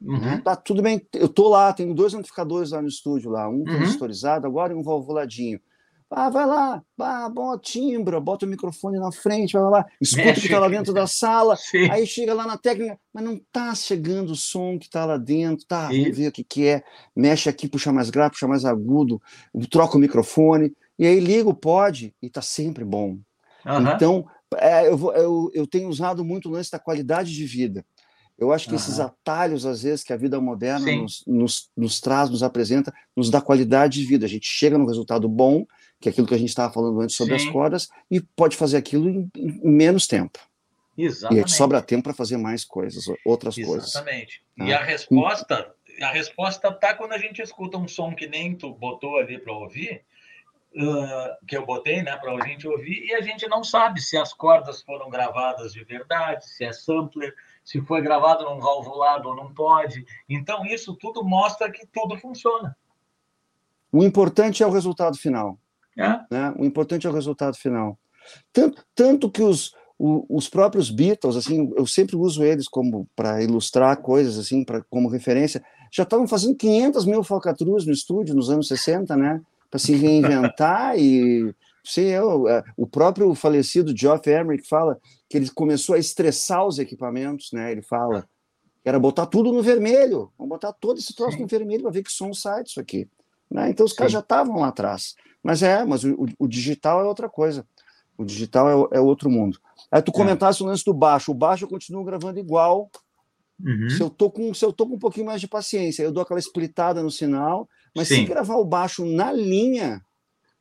Uhum. Tá tudo bem, eu tô lá, tenho dois amplificadores lá no estúdio, lá, um uhum. transistorizado agora e um valvuladinho. Ah, vai lá, ah, bota timbra, bota o microfone na frente, vai lá, escuta o que está <laughs> lá dentro da <laughs> sala, Sim. aí chega lá na técnica, mas não tá chegando o som que está lá dentro, tá, vamos ver o que, que é, mexe aqui, puxa mais grave, puxa mais agudo, troca o microfone, e aí liga o pod e tá sempre bom. Uhum. Então, é, eu, eu, eu tenho usado muito o lance da qualidade de vida. Eu acho que uhum. esses atalhos, às vezes, que a vida moderna nos, nos, nos, traz, nos apresenta, nos dá qualidade de vida. A gente chega num resultado bom, que é aquilo que a gente estava falando antes sobre Sim. as cordas, e pode fazer aquilo em, em menos tempo. Exatamente. E sobra tempo para fazer mais coisas, outras Exatamente. coisas. Exatamente. Tá? E a resposta, a resposta tá quando a gente escuta um som que nem tu botou ali para ouvir, uh, que eu botei, né, para a gente ouvir, e a gente não sabe se as cordas foram gravadas de verdade, se é sampler, se foi gravado num valvulado ou não pode. Então, isso tudo mostra que tudo funciona. O importante é o resultado final. É? Né? O importante é o resultado final. Tanto, tanto que os, os próprios Beatles, assim, eu sempre uso eles como para ilustrar coisas, assim, pra, como referência, já estavam fazendo 500 mil falcatruas no estúdio nos anos 60, né? Para se reinventar <laughs> e Sim, eu, é, o próprio falecido Geoff Emerick fala que ele começou a estressar os equipamentos, né? Ele fala era botar tudo no vermelho, vamos botar todo esse troço Sim. no vermelho para ver que som sai disso aqui. Né? Então os caras já estavam lá atrás. Mas é, mas o, o, digital é outra coisa. O digital é, é outro mundo. Aí tu é. comentaste é. o lance do baixo. O baixo eu continuo gravando igual. Uhum. Se, eu tô com, se eu tô com um pouquinho mais de paciência, eu dou aquela splitada no sinal, mas Sim. se gravar o baixo na linha,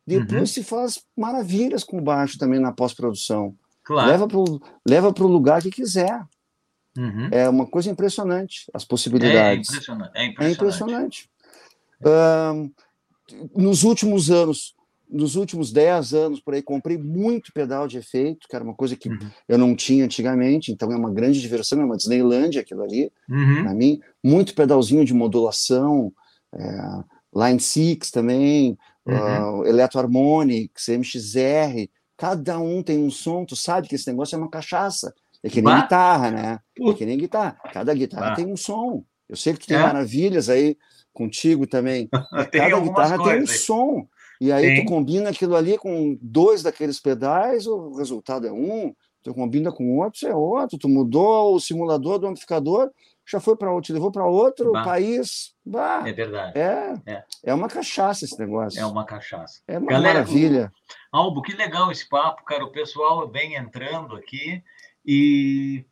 depois uhum. se faz maravilhas com o baixo também na pós-produção. Claro. Leva para o leva o lugar que quiser. Uhum. É uma coisa impressionante, as possibilidades. É impressionante. É impressionante. É impressionante. Nos últimos anos, nos últimos 10 anos, por aí, comprei muito pedal de efeito, que era uma coisa que uhum. eu não tinha antigamente, então é uma grande diversão, é uma Disneylandia aquilo ali, uhum. para mim. Muito pedalzinho de modulação, é, Line 6 também, uhum. uh, Electroharmonics, MXR, cada um tem um som, tu sabe que esse negócio é uma cachaça. É que nem bah. guitarra, né? É que nem guitarra. Cada guitarra bah. tem um som. Eu sei que tu tem é. maravilhas aí contigo também. <laughs> Cada guitarra tem um som. E aí Sim. tu combina aquilo ali com dois daqueles pedais, o resultado é um. Tu combina com outro, é outro. Tu mudou o simulador do amplificador, já foi para outro, levou para outro bah. país. Bah, é verdade. É, é, é. uma cachaça esse negócio. É uma cachaça. É uma Galera, maravilha. Albo, que legal esse papo, cara. O pessoal vem entrando aqui e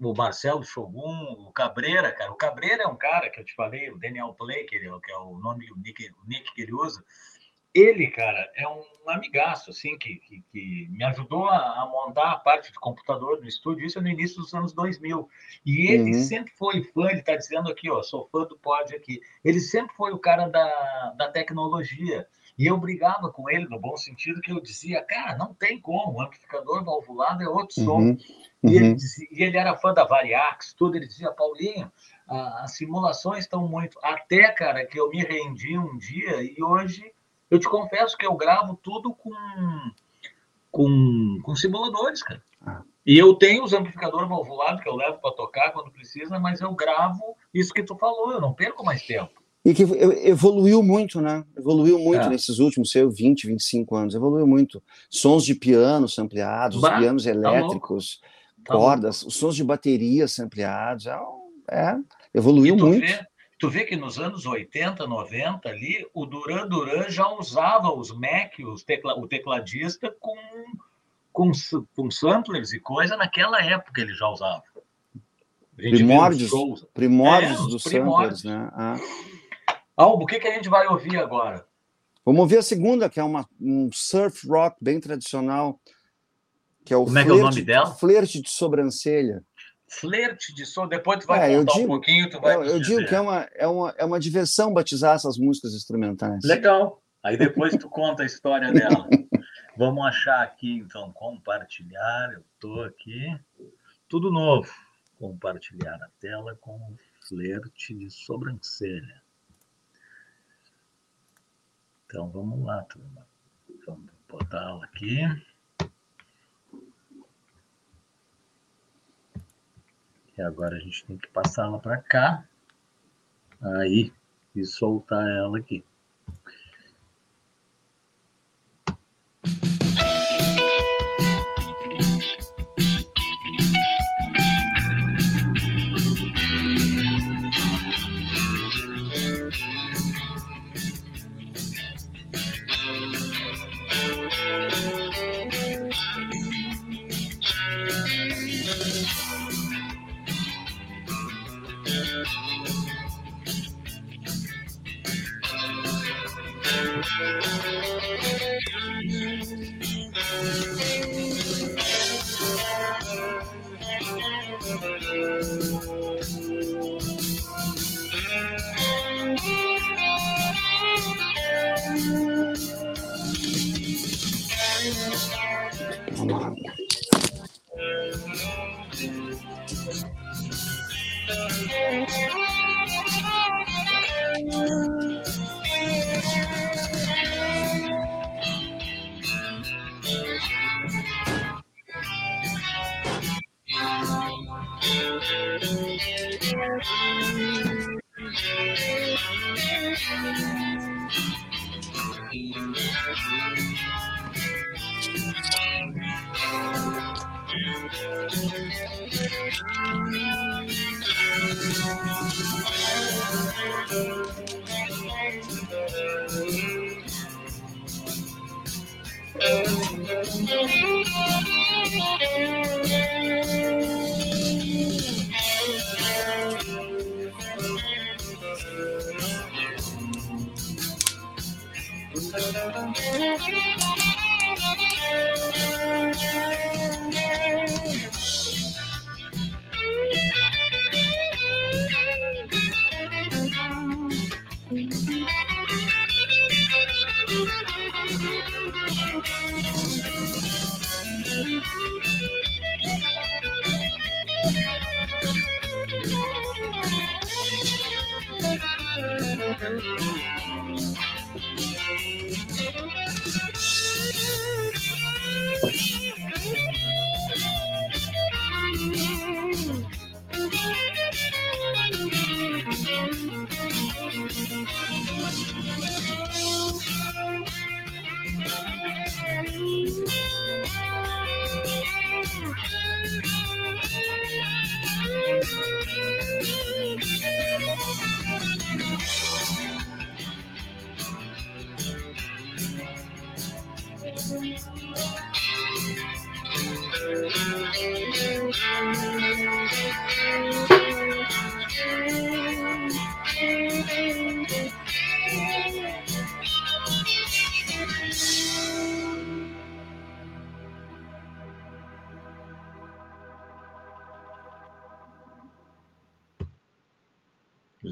o Marcelo Shogun, o Cabreira, cara. O Cabreira é um cara que eu te falei, o Daniel Play, que, ele, que é o nome, o nick, o nick que ele usa ele, cara, é um amigaço, assim, que, que, que me ajudou a, a, montar a parte de computador no estúdio, isso no início dos anos 2000. E ele uhum. sempre foi fã, ele está dizendo aqui, ó, sou fã do Pod aqui. Ele sempre foi o cara da, da tecnologia. E eu brigava com ele, no bom sentido, que eu dizia, cara, não tem como, o amplificador valvulado é outro som. Uhum. E, ele uhum. dizia, e, ele era fã da Variax, tudo, ele dizia, Paulinho, as simulações estão muito... Até, cara, que eu me rendi um dia e hoje eu te confesso que eu gravo tudo com, com, com simuladores, cara. Ah. E eu tenho os amplificadores valvulados que eu levo para tocar quando precisa, mas eu gravo isso que tu falou, eu não perco mais tempo. E que evoluiu muito, né? Evoluiu muito é. nesses últimos, sei, 20, 25 anos. Evoluiu muito. Sons de piano sampleados, bah, pianos tá elétricos, tá cordas, os sons de bateria sampleados. É, é evoluiu muito. Vê, Tu vê que nos anos 80, 90 ali, o Duran Duran já usava os Mac, os tecla, o tecladista, com, com, com samplers e coisa, naquela época ele já usava. Primórdios, primórdios é, dos primórdios. samplers, né? Ah. Albo, o que, que a gente vai ouvir agora? Vamos ouvir a segunda, que é uma, um surf rock bem tradicional, que é o, Como é, que é o nome dela? Flerte de sobrancelha flerte de som. Depois tu vai é, contar digo, um pouquinho, tu vai. Eu, eu digo que é uma, é, uma, é uma diversão batizar essas músicas instrumentais. Legal. Aí depois tu conta a história dela. <laughs> Vamos achar aqui, então, compartilhar. Eu estou aqui. Tudo novo. Compartilhar a tela com flerte de sobrancelha. Então vamos lá, turma. Vamos botá-la aqui. E agora a gente tem que passar ela para cá. Aí, e soltar ela aqui.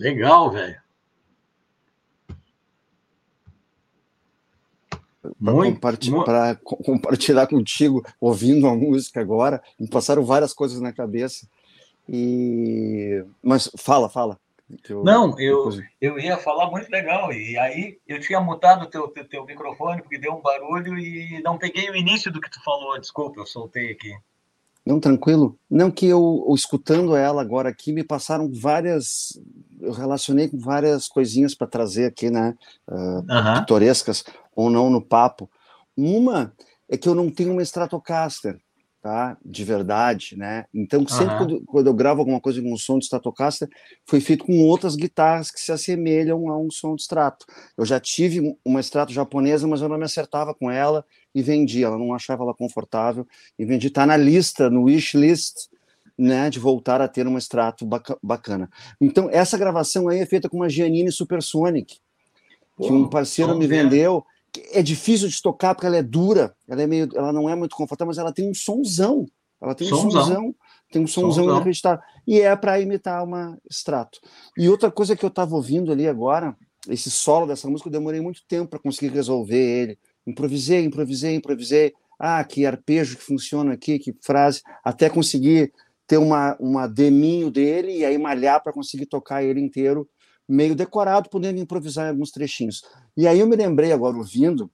Legal, velho. Para compartilhar, compartilhar contigo, ouvindo a música agora, me passaram várias coisas na cabeça. E mas fala, fala. Eu, não, eu, eu ia falar muito legal. E aí eu tinha mutado o teu, teu, teu microfone porque deu um barulho e não peguei o início do que tu falou. Desculpa, eu soltei aqui. Não, tranquilo. Não que eu, escutando ela agora aqui, me passaram várias. Eu relacionei com várias coisinhas para trazer aqui, né? Uh, pitorescas ou não no papo. Uma é que eu não tenho uma Stratocaster tá? De verdade, né? Então, sempre uhum. quando, quando, eu gravo alguma coisa com um som de Stratocaster, foi feito com outras guitarras que se assemelham a um som de Strato. Eu já tive uma Strato japonesa, mas eu não me acertava com ela e vendi. Ela não achava ela confortável e vendi. Tá na lista, no wish list, né, de voltar a ter uma Strato bacana. Então, essa gravação aí é feita com uma Giannini Supersonic, que um parceiro me vendeu é difícil de tocar porque ela é dura, ela é meio, ela não é muito confortável, mas ela tem um sonzão. Ela tem um sonzão, sonzão tem um sonzão, sonzão. inacreditável. E é para imitar uma extrato. E outra coisa que eu estava ouvindo ali agora, esse solo dessa música, eu demorei muito tempo para conseguir resolver ele. Improvisei, improvisei, improvisei. Ah, que arpejo que funciona aqui, que frase, até conseguir ter uma, uma deminho dele e aí malhar para conseguir tocar ele inteiro meio decorado, podendo improvisar em alguns trechinhos. E aí eu me lembrei agora, ouvindo,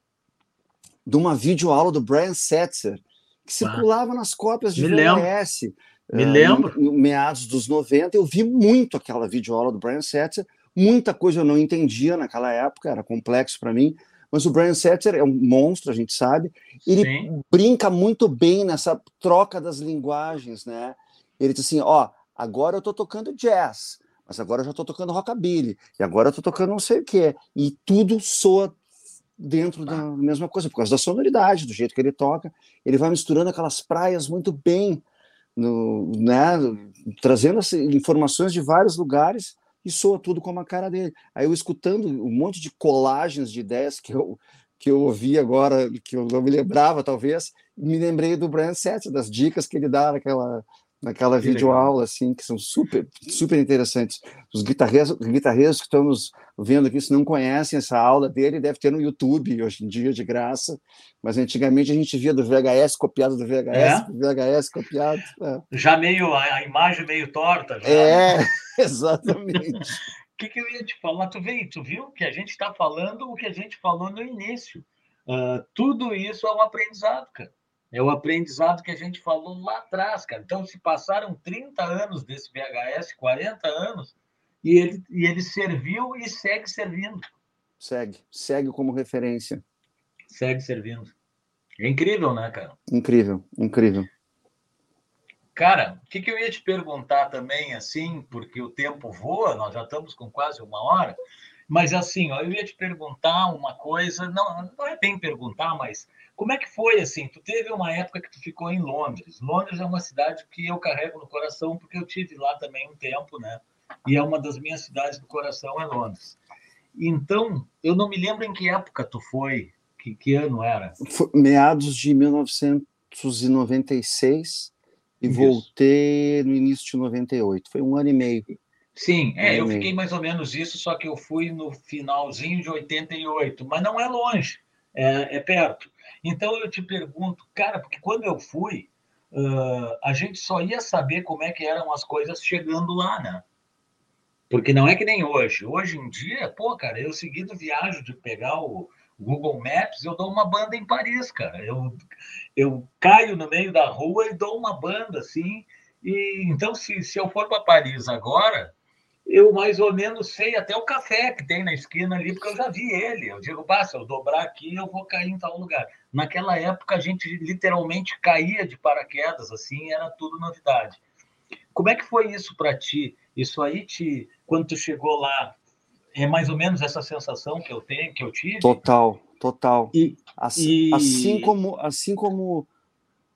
de uma videoaula do Brian Setzer, que circulava ah, nas cópias de VHS. Me uh, lembro. Em, meados dos 90, eu vi muito aquela videoaula do Brian Setzer, muita coisa eu não entendia naquela época, era complexo para mim, mas o Brian Setzer é um monstro, a gente sabe, ele Sim. brinca muito bem nessa troca das linguagens, né? Ele diz assim, ó, agora eu estou tocando jazz, mas agora eu já estou tocando rockabilly, e agora eu estou tocando não sei o que, e tudo soa dentro da mesma coisa, por causa da sonoridade, do jeito que ele toca, ele vai misturando aquelas praias muito bem, no, né, trazendo as informações de vários lugares e soa tudo como a cara dele. Aí eu escutando um monte de colagens de ideias que eu que eu ouvi agora, que eu não me lembrava talvez, me lembrei do Brian Setzer, das dicas que ele dá naquela naquela videoaula, assim, que são super, super interessantes. Os guitarristas, guitarristas que estão nos vendo aqui, se não conhecem essa aula dele, deve ter no YouTube hoje em dia, de graça, mas antigamente a gente via do VHS copiado do VHS, é? VHS copiado. É. Já meio, a imagem meio torta. Já. É, <laughs> exatamente. O <laughs> que, que eu ia te falar? Tu, veio, tu viu que a gente está falando o que a gente falou no início. Uh, tudo isso é um aprendizado, cara. É o aprendizado que a gente falou lá atrás, cara. Então, se passaram 30 anos desse VHS, 40 anos, e ele, e ele serviu e segue servindo. Segue, segue como referência. Segue servindo. É incrível, né, cara? Incrível, incrível. Cara, o que, que eu ia te perguntar também, assim, porque o tempo voa, nós já estamos com quase uma hora, mas assim, ó, eu ia te perguntar uma coisa, não, não é bem perguntar, mas como é que foi assim? Tu teve uma época que tu ficou em Londres. Londres é uma cidade que eu carrego no coração porque eu tive lá também um tempo, né? E é uma das minhas cidades do coração é Londres. Então, eu não me lembro em que época tu foi, que, que ano era? Foi meados de 1996 e Isso. voltei no início de 98. Foi um ano e meio. Sim, é, eu fiquei mais ou menos isso, só que eu fui no finalzinho de 88, mas não é longe, é, é perto. Então eu te pergunto, cara, porque quando eu fui, uh, a gente só ia saber como é que eram as coisas chegando lá, né? Porque não é que nem hoje. Hoje em dia, pô, cara, eu seguido viajo de pegar o Google Maps, eu dou uma banda em Paris, cara. Eu, eu caio no meio da rua e dou uma banda, assim. E então, se, se eu for para Paris agora, eu mais ou menos sei até o café que tem na esquina ali, porque eu já vi ele. Eu digo, basta, eu dobrar aqui, eu vou cair em tal lugar. Naquela época, a gente literalmente caía de paraquedas, assim, era tudo novidade. Como é que foi isso para ti? Isso aí, te, quando tu chegou lá, é mais ou menos essa sensação que eu tenho, que eu tive? Total, total. E, assim, e... assim, como, assim como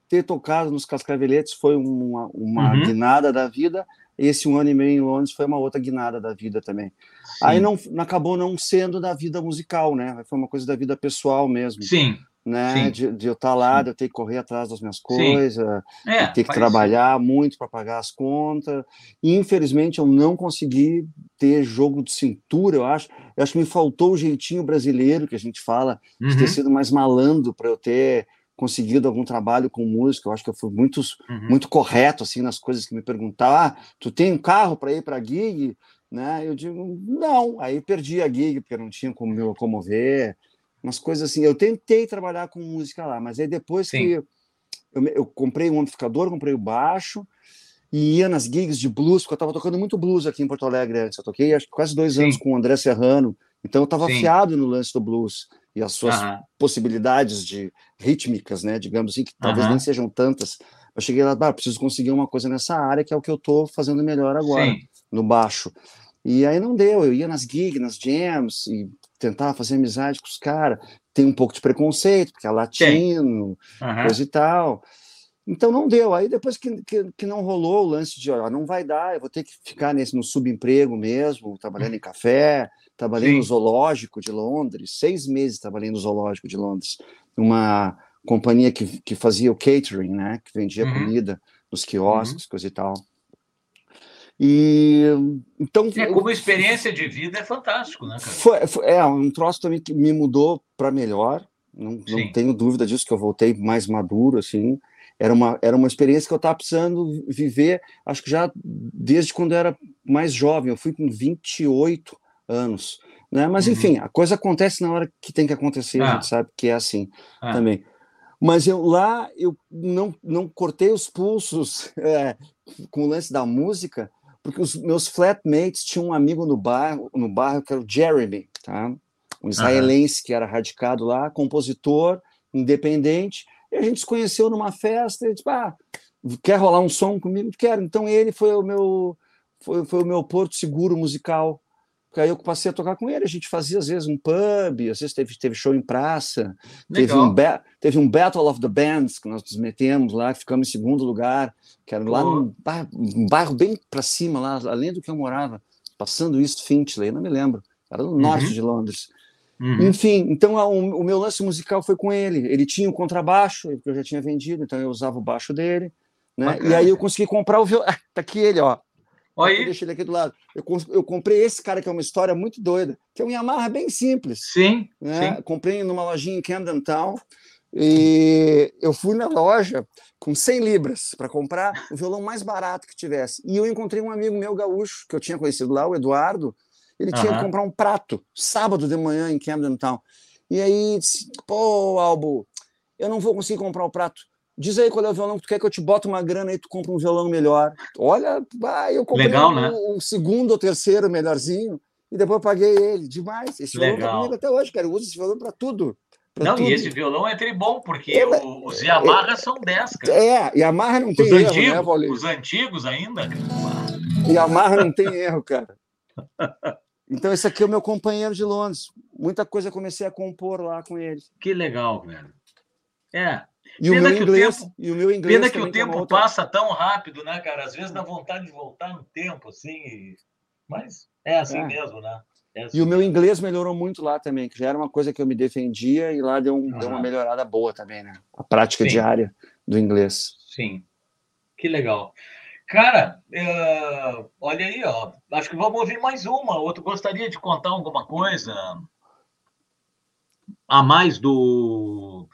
ter tocado nos Cascaveletes foi uma, uma Uhum. guinada da vida, esse um ano e meio em Londres foi uma outra guinada da vida também. Sim. Aí não, acabou não sendo da vida musical, né? Foi uma coisa da vida pessoal mesmo, Sim. Né? De, de eu estar lá, de eu ter que correr atrás das minhas coisas, É, de ter que trabalhar muito para pagar as contas. E, infelizmente, eu não consegui ter jogo de cintura, eu acho. Eu acho que me faltou o jeitinho brasileiro que a gente fala, de Uhum, ter sido mais malandro para eu ter conseguido algum trabalho com música. Eu acho que eu fui muito, uhum. muito correto assim nas coisas que me perguntavam. Ah, tu tem um carro para ir para gig? Né? Eu digo, não. Aí perdi a gig, porque não tinha como me locomover. Umas coisas assim. Eu tentei trabalhar com música lá, mas aí depois Sim. que eu, eu comprei um amplificador, comprei o baixo e ia nas gigs de blues, porque eu estava tocando muito blues aqui em Porto Alegre antes. Eu toquei acho que quase dois Sim. anos com o André Serrano, então eu estava afiado no lance do blues e as suas Aham, possibilidades de rítmicas, né, digamos assim, que talvez Aham. nem sejam tantas. Eu cheguei lá, bah, preciso conseguir uma coisa nessa área que é o que eu estou fazendo melhor agora, Sim. no baixo. E aí não deu, eu ia nas gigs, nas jams e tentava fazer amizade com os caras. Tem um pouco de preconceito, porque é latino, Aham. coisa e tal. Então não deu. Aí depois que, que, que não rolou o lance de, ó, não vai dar, eu vou ter que ficar nesse no subemprego mesmo, trabalhando em café, trabalhei Sim. no zoológico de Londres, seis meses trabalhei no zoológico de Londres, uma companhia que, que fazia o catering, né, que vendia Uhum. comida nos quiosques, coisa e tal. E então É, como experiência de vida é fantástico, né, cara? foi, foi- é um troço também que me mudou para melhor. Não, não tenho dúvida disso que eu voltei mais maduro assim. Era uma era uma experiência que eu estava precisando viver, acho que já desde quando eu era mais jovem. Eu fui com 28 anos, né? Mas Uhum. enfim, a coisa acontece na hora que tem que acontecer. A Ah. gente sabe que é assim Ah. também. Mas eu lá eu não não cortei os pulsos <laughs> é, com o lance da música porque os meus flatmates tinham um amigo no bairro, no bairro que era o Jeremy, tá? Um israelense que era radicado lá, compositor, independente, e a gente se conheceu numa festa, e disse, ah, quer rolar um som comigo? Quero. Então ele foi o meu foi, foi o meu porto seguro musical. Aí eu passei a tocar com ele, a gente fazia às vezes um pub, às vezes teve, teve show em praça, Teve um, teve um Battle of the Bands que nós nos metemos lá, ficamos em segundo lugar, que era lá num bairro, um bairro bem para cima, lá, além do que eu morava, passando East Finchley, não me lembro, era no norte Uhum. de Londres. Uhum. Enfim, então a- o, o meu lance musical foi com ele. Ele tinha um contrabaixo, que eu já tinha vendido, então eu usava o baixo dele. Né? E aí eu consegui comprar o violão. <laughs> tá aqui ele, ó. Olha aí. deixa ele aqui do lado. Eu, eu comprei esse cara que é uma história muito doida, que é um Yamaha bem simples Sim, né? sim. Comprei numa lojinha em Camden Town e eu fui na loja com 100 libras para comprar o violão mais barato que tivesse. E eu encontrei um amigo meu gaúcho que eu tinha conhecido lá, o Eduardo. Ele tinha que comprar um prato sábado de manhã em Camden Town. E aí disse: pô, Albo, eu não vou conseguir comprar o prato. Diz aí qual é o violão que tu quer que eu te bote uma grana e tu compra um violão melhor. Olha, ah, eu comprei Legal, o, né? segundo ou terceiro melhorzinho e depois eu paguei ele. Demais. Esse violão tá Legal. comigo até hoje, cara. Eu uso esse violão para tudo. pra Não, tudo. e esse violão é tribom, porque É, o- os Yamaha são 10, cara. É, Yamaha não tem Os erro, né, antigos, Paulinho? os antigos ainda. Yamaha não tem erro, cara. Então, esse aqui é o meu companheiro de Londres. Muita coisa eu comecei a compor lá com ele. Que legal, velho. É. E o meu que o inglês, tempo- e o meu inglês Pena que o uma tempo outra- passa tão rápido, né, cara? Às vezes dá vontade de voltar no tempo, assim. e- Mas é assim É. mesmo, né? É assim E o meu mesmo. inglês melhorou muito lá também, que já era uma coisa que eu me defendia e lá deu, um- deu uma melhorada boa também, né? A prática Sim. diária do inglês. Sim. Que legal. Cara, eh, olha aí, ó. Acho que vamos ouvir mais uma. Outro gostaria de contar alguma coisa a mais do,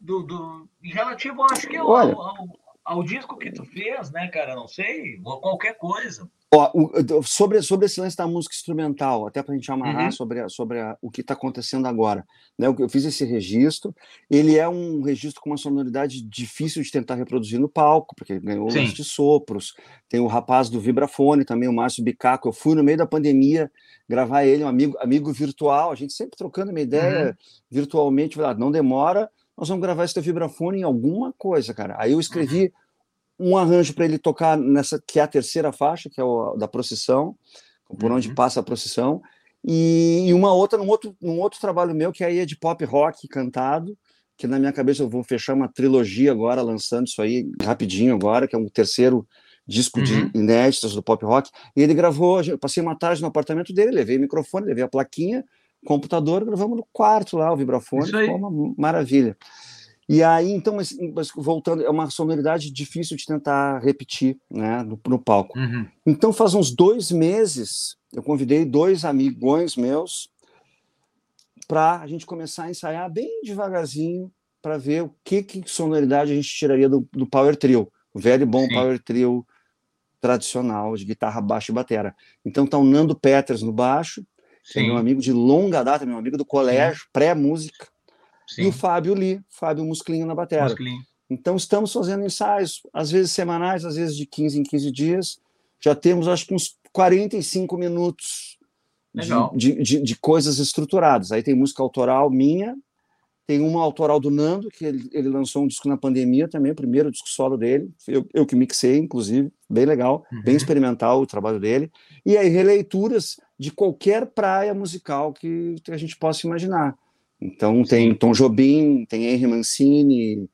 do, do em relativo, acho que ao, Olha. ao, ao disco que tu fez, né, cara? Não sei, ou qualquer coisa. Ó, o- sobre, sobre esse lance da música instrumental, até para a gente amarrar Uhum. sobre, a- sobre a- o que está acontecendo agora. Né? Eu eu fiz esse registro, ele é um registro com uma sonoridade difícil de tentar reproduzir no palco, porque ele ganhou Sim. lance de sopros. Tem o rapaz do vibrafone também, o Márcio Bicaco. Eu fui no meio da pandemia gravar ele, um amigo, amigo virtual, a gente sempre trocando uma ideia Uhum. virtualmente. Ah, não demora, nós vamos gravar esse teu vibrafone em alguma coisa, cara. Aí eu escrevi um arranjo para ele tocar nessa que é a terceira faixa, que é o da procissão, por onde Uhum. passa a procissão. E, e, uma outra, num outro, num outro trabalho meu, que aí é de pop rock cantado, que na minha cabeça eu vou fechar uma trilogia agora, lançando isso aí rapidinho agora, que é um terceiro disco uhum. de inéditas do pop rock. E ele gravou, eu passei uma tarde no apartamento dele, levei o microfone, levei a plaquinha, computador, gravamos no quarto lá, o vibrafone, ficou uma maravilha. E aí, então, mas, mas, voltando, é uma sonoridade difícil de tentar repetir né, no, no palco. Uhum. Então, faz uns dois meses, eu convidei dois amigões meus para a gente começar a ensaiar bem devagarzinho para ver o que, que sonoridade a gente tiraria do, do Power Trio, o velho bom Sim. Power Trio tradicional de guitarra, baixo e batera. Então tá o Nando Peters no baixo, que é meu amigo de longa data, meu amigo do colégio, pré-música. E o Fábio Lee, Fábio Musclinho na bateria. Musclinho. Então estamos fazendo ensaios, às vezes semanais, às vezes de 15 em 15 dias. Já temos, acho que uns 45 minutos de, de, de, coisas estruturadas. Aí tem música autoral minha, tem uma autoral do Nando, que ele, ele lançou um disco na pandemia também, o primeiro disco solo dele, eu, eu que mixei, inclusive, bem legal, uhum. bem experimental o trabalho dele. E aí releituras de qualquer praia musical que a gente possa imaginar. Então tem Tom Jobim, tem Henry Mancini,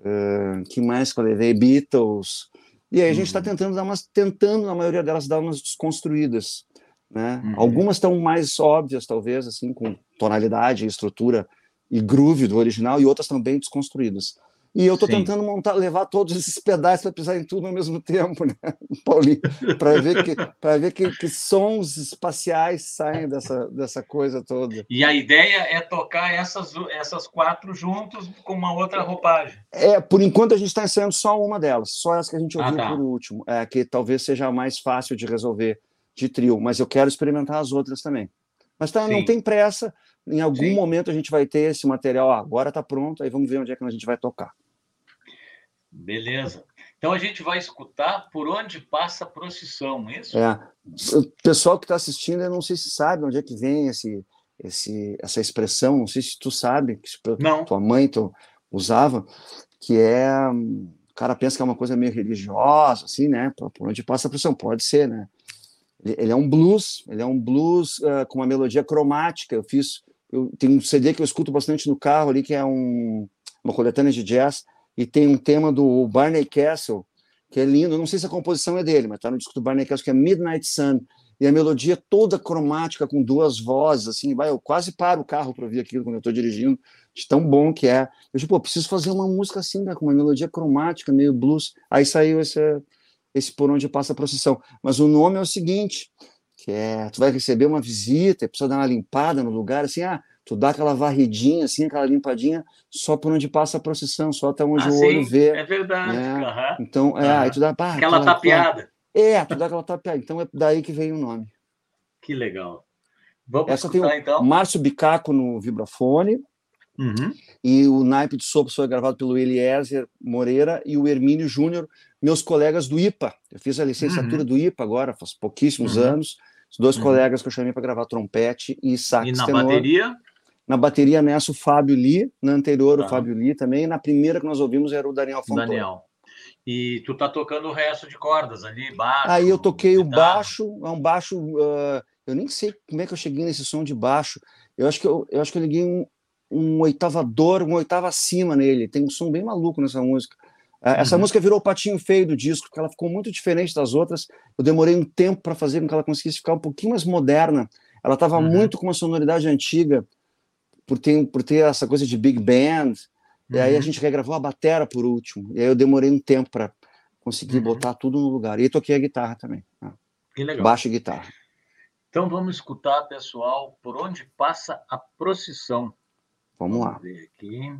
uh, que mais que eu levei? Beatles. E aí a gente está uhum. tentando dar umas, tentando na maioria delas dar umas desconstruídas, né? Uhum. Algumas estão mais óbvias talvez, assim, com tonalidade, estrutura e groove do original, e outras bem desconstruídas. E eu estou tentando montar, levar todos esses pedaços para pisar em tudo ao mesmo tempo, <laughs> né, Paulinho? Para ver, que, ver que, que, sons espaciais saem dessa, dessa coisa toda. E a ideia é tocar essas, essas quatro juntos com uma outra roupagem. É, por enquanto a gente está ensaiando só uma delas, só essa que a gente ah, ouviu ah, tá. por último, é, que talvez seja mais fácil de resolver de trio, mas eu quero experimentar as outras também. Mas tá, não tem pressa, em algum Sim. momento a gente vai ter esse material, ah, agora está pronto, aí vamos ver onde é que a gente vai tocar. Beleza. Então a gente vai escutar por onde passa a procissão, é isso? É. O pessoal que está assistindo, eu não sei se sabe onde é que vem esse, esse, essa expressão, não sei se tu sabe, que não. tua mãe tu, usava, que é. O cara pensa que é uma coisa meio religiosa, assim, né? Por onde passa a procissão, pode ser, né? Ele, é um blues, ele é um blues uh, com uma melodia cromática. Eu fiz. Eu tenho um CD que eu escuto bastante no carro ali, que é um, uma coletânea de jazz e tem um tema do Barney Castle, que é lindo, não sei se a composição é dele, mas está no disco do Barney Castle, que é Midnight Sun, e a melodia toda cromática, com duas vozes, assim, vai, eu quase paro o carro para ouvir aquilo quando eu estou dirigindo, de tão bom que é. Eu tipo, preciso fazer uma música assim, né, com uma melodia cromática, meio blues. Aí saiu esse, esse Por Onde Passa a Procissão. Mas o nome é o seguinte, que é, tu vai receber uma visita, precisa dar uma limpada no lugar, assim, ah, tu dá aquela varridinha, assim, aquela limpadinha, só por onde passa a procissão, só até onde ah, o sim, olho vê. É verdade. Né? Uhum. Então, é, uhum. aí tu dá. Pá, aquela, aquela tapeada. É, tu dá aquela tapeada. Então é daí que vem o nome. Que legal. Vamos Essa escutar, tem o então. Márcio Bicaco no vibrafone. Uhum. E o naipe de sopro foi gravado pelo Eliezer Moreira e o Hermínio Júnior, meus colegas do IPA. Eu fiz a licenciatura uhum. do IPA agora, faz pouquíssimos uhum. anos. Os dois uhum. colegas que eu chamei para gravar trompete e sax E na tenor. bateria? Na bateria nessa o Fábio Lee, na anterior tá. o Fábio Lee também, na primeira que nós ouvimos era o Daniel Fontoura. Daniel. E tu tá tocando o resto de cordas ali, baixo. Aí eu toquei guitarra. o baixo, é um baixo, uh, eu nem sei como é que eu cheguei nesse som de baixo. Eu acho que eu, eu acho que eu liguei um, um oitavador, um oitava acima nele. Tem um som bem maluco nessa música. Uh, essa uhum. música virou o patinho feio do disco, porque ela ficou muito diferente das outras. Eu demorei um tempo para fazer com que ela conseguisse ficar um pouquinho mais moderna. Ela estava uhum. muito com uma sonoridade antiga por ter, por ter essa coisa de big band. Uhum. E aí a uhum. gente regravou a batera por último. E aí eu demorei um tempo para conseguir uhum. botar tudo no lugar. E toquei a guitarra também. Né? Que legal. Baixo e guitarra. Então vamos escutar, pessoal, por onde passa a procissão. Vamos, vamos lá. Ver aqui.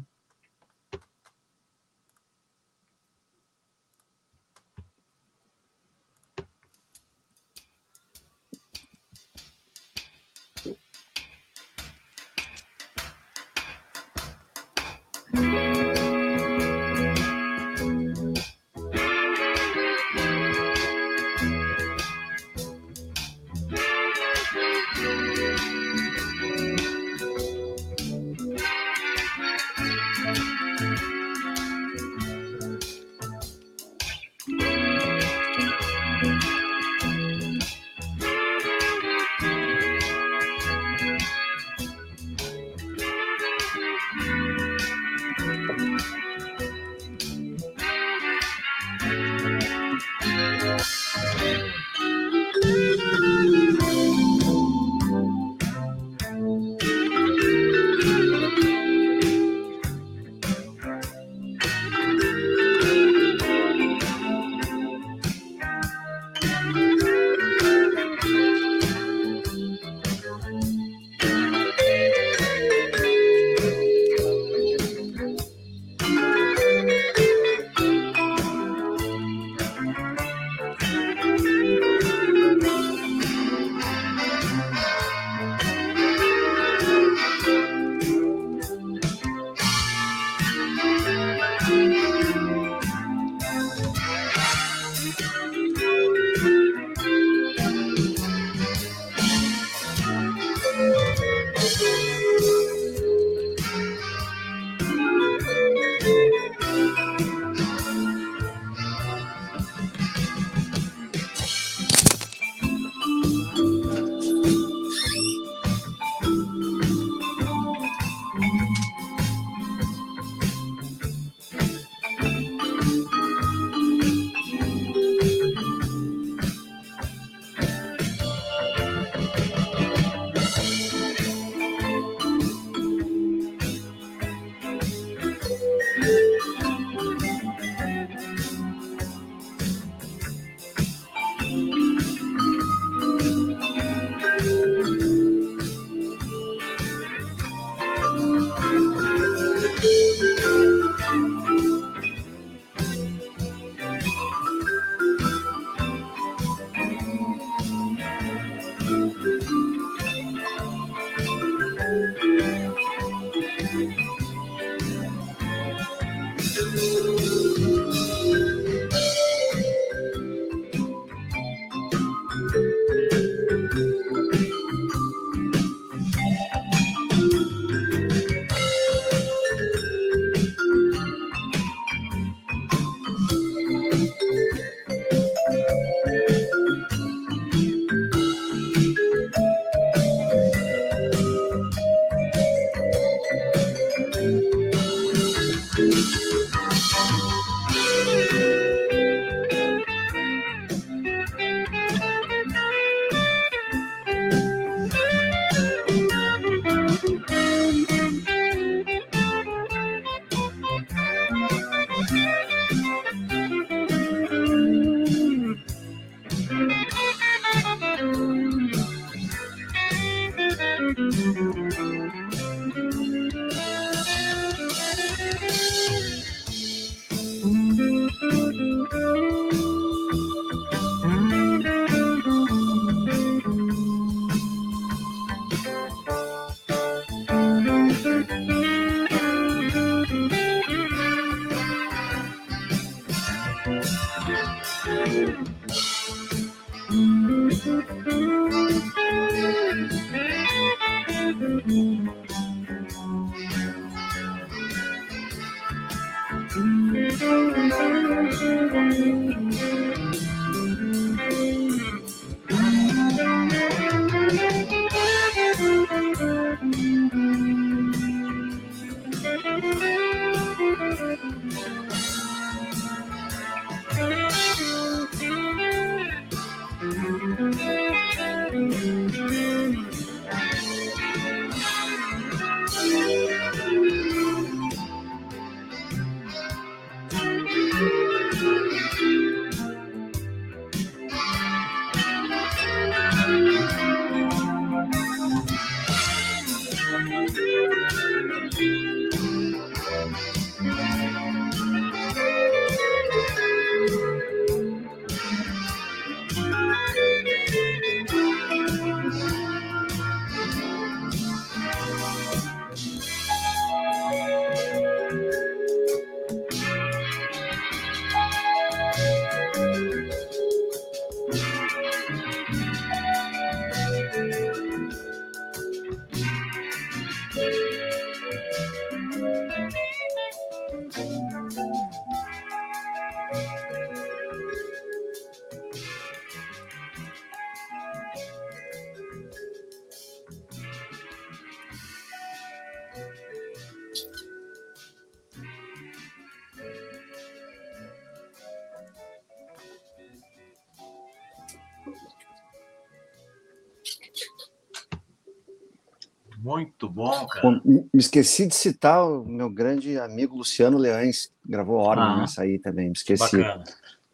Cara. me esqueci de citar o meu grande amigo Luciano Leães, gravou órgão ah, nessa aí também, me esqueci Bacana.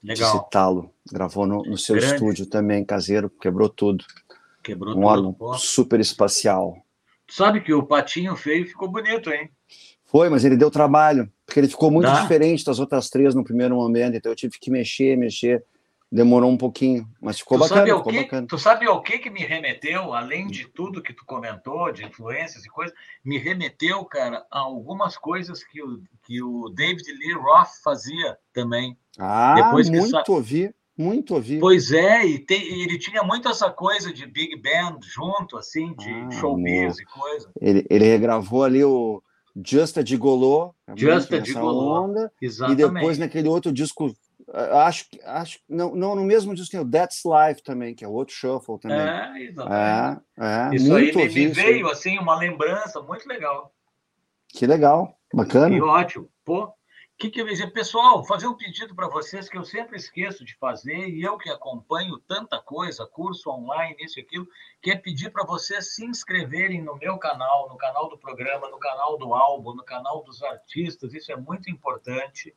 Legal. de citá-lo. Gravou no, no seu grande. estúdio também, caseiro, quebrou tudo. Quebrou um tudo. órgão pô. super espacial. Sabe que o patinho feio ficou bonito, hein? Foi, mas ele deu trabalho, porque ele ficou muito Dá? diferente das outras três no primeiro momento, então eu tive que mexer, mexer demorou um pouquinho, mas ficou tu bacana, ficou que, bacana. Tu sabe ao que que me remeteu, além de tudo que tu comentou, de influências e coisas, me remeteu, cara, a algumas coisas que o, que o David Lee Roth fazia também. Ah, Depois muito sa... ouvi, muito ouvi. Pois é, e tem, ele tinha muito essa coisa de big band junto, assim, de ah, showbiz e coisa. Ele, ele regravou ali o Justa de Golô, Justa de Golô, exatamente. E depois naquele outro disco Acho que acho não, não no mesmo disco tem o That's Life também, que é outro shuffle também. É, exatamente. É, é, isso aí me, me veio assim uma lembrança muito legal. Que legal, bacana. Que ótimo. Pô, que que eu ia dizer, pessoal, fazer um pedido para vocês que eu sempre esqueço de fazer e eu que acompanho tanta coisa, curso online, isso e aquilo, que é pedir para vocês se inscreverem no meu canal, no canal do programa, no canal do álbum, no canal dos artistas, isso é muito importante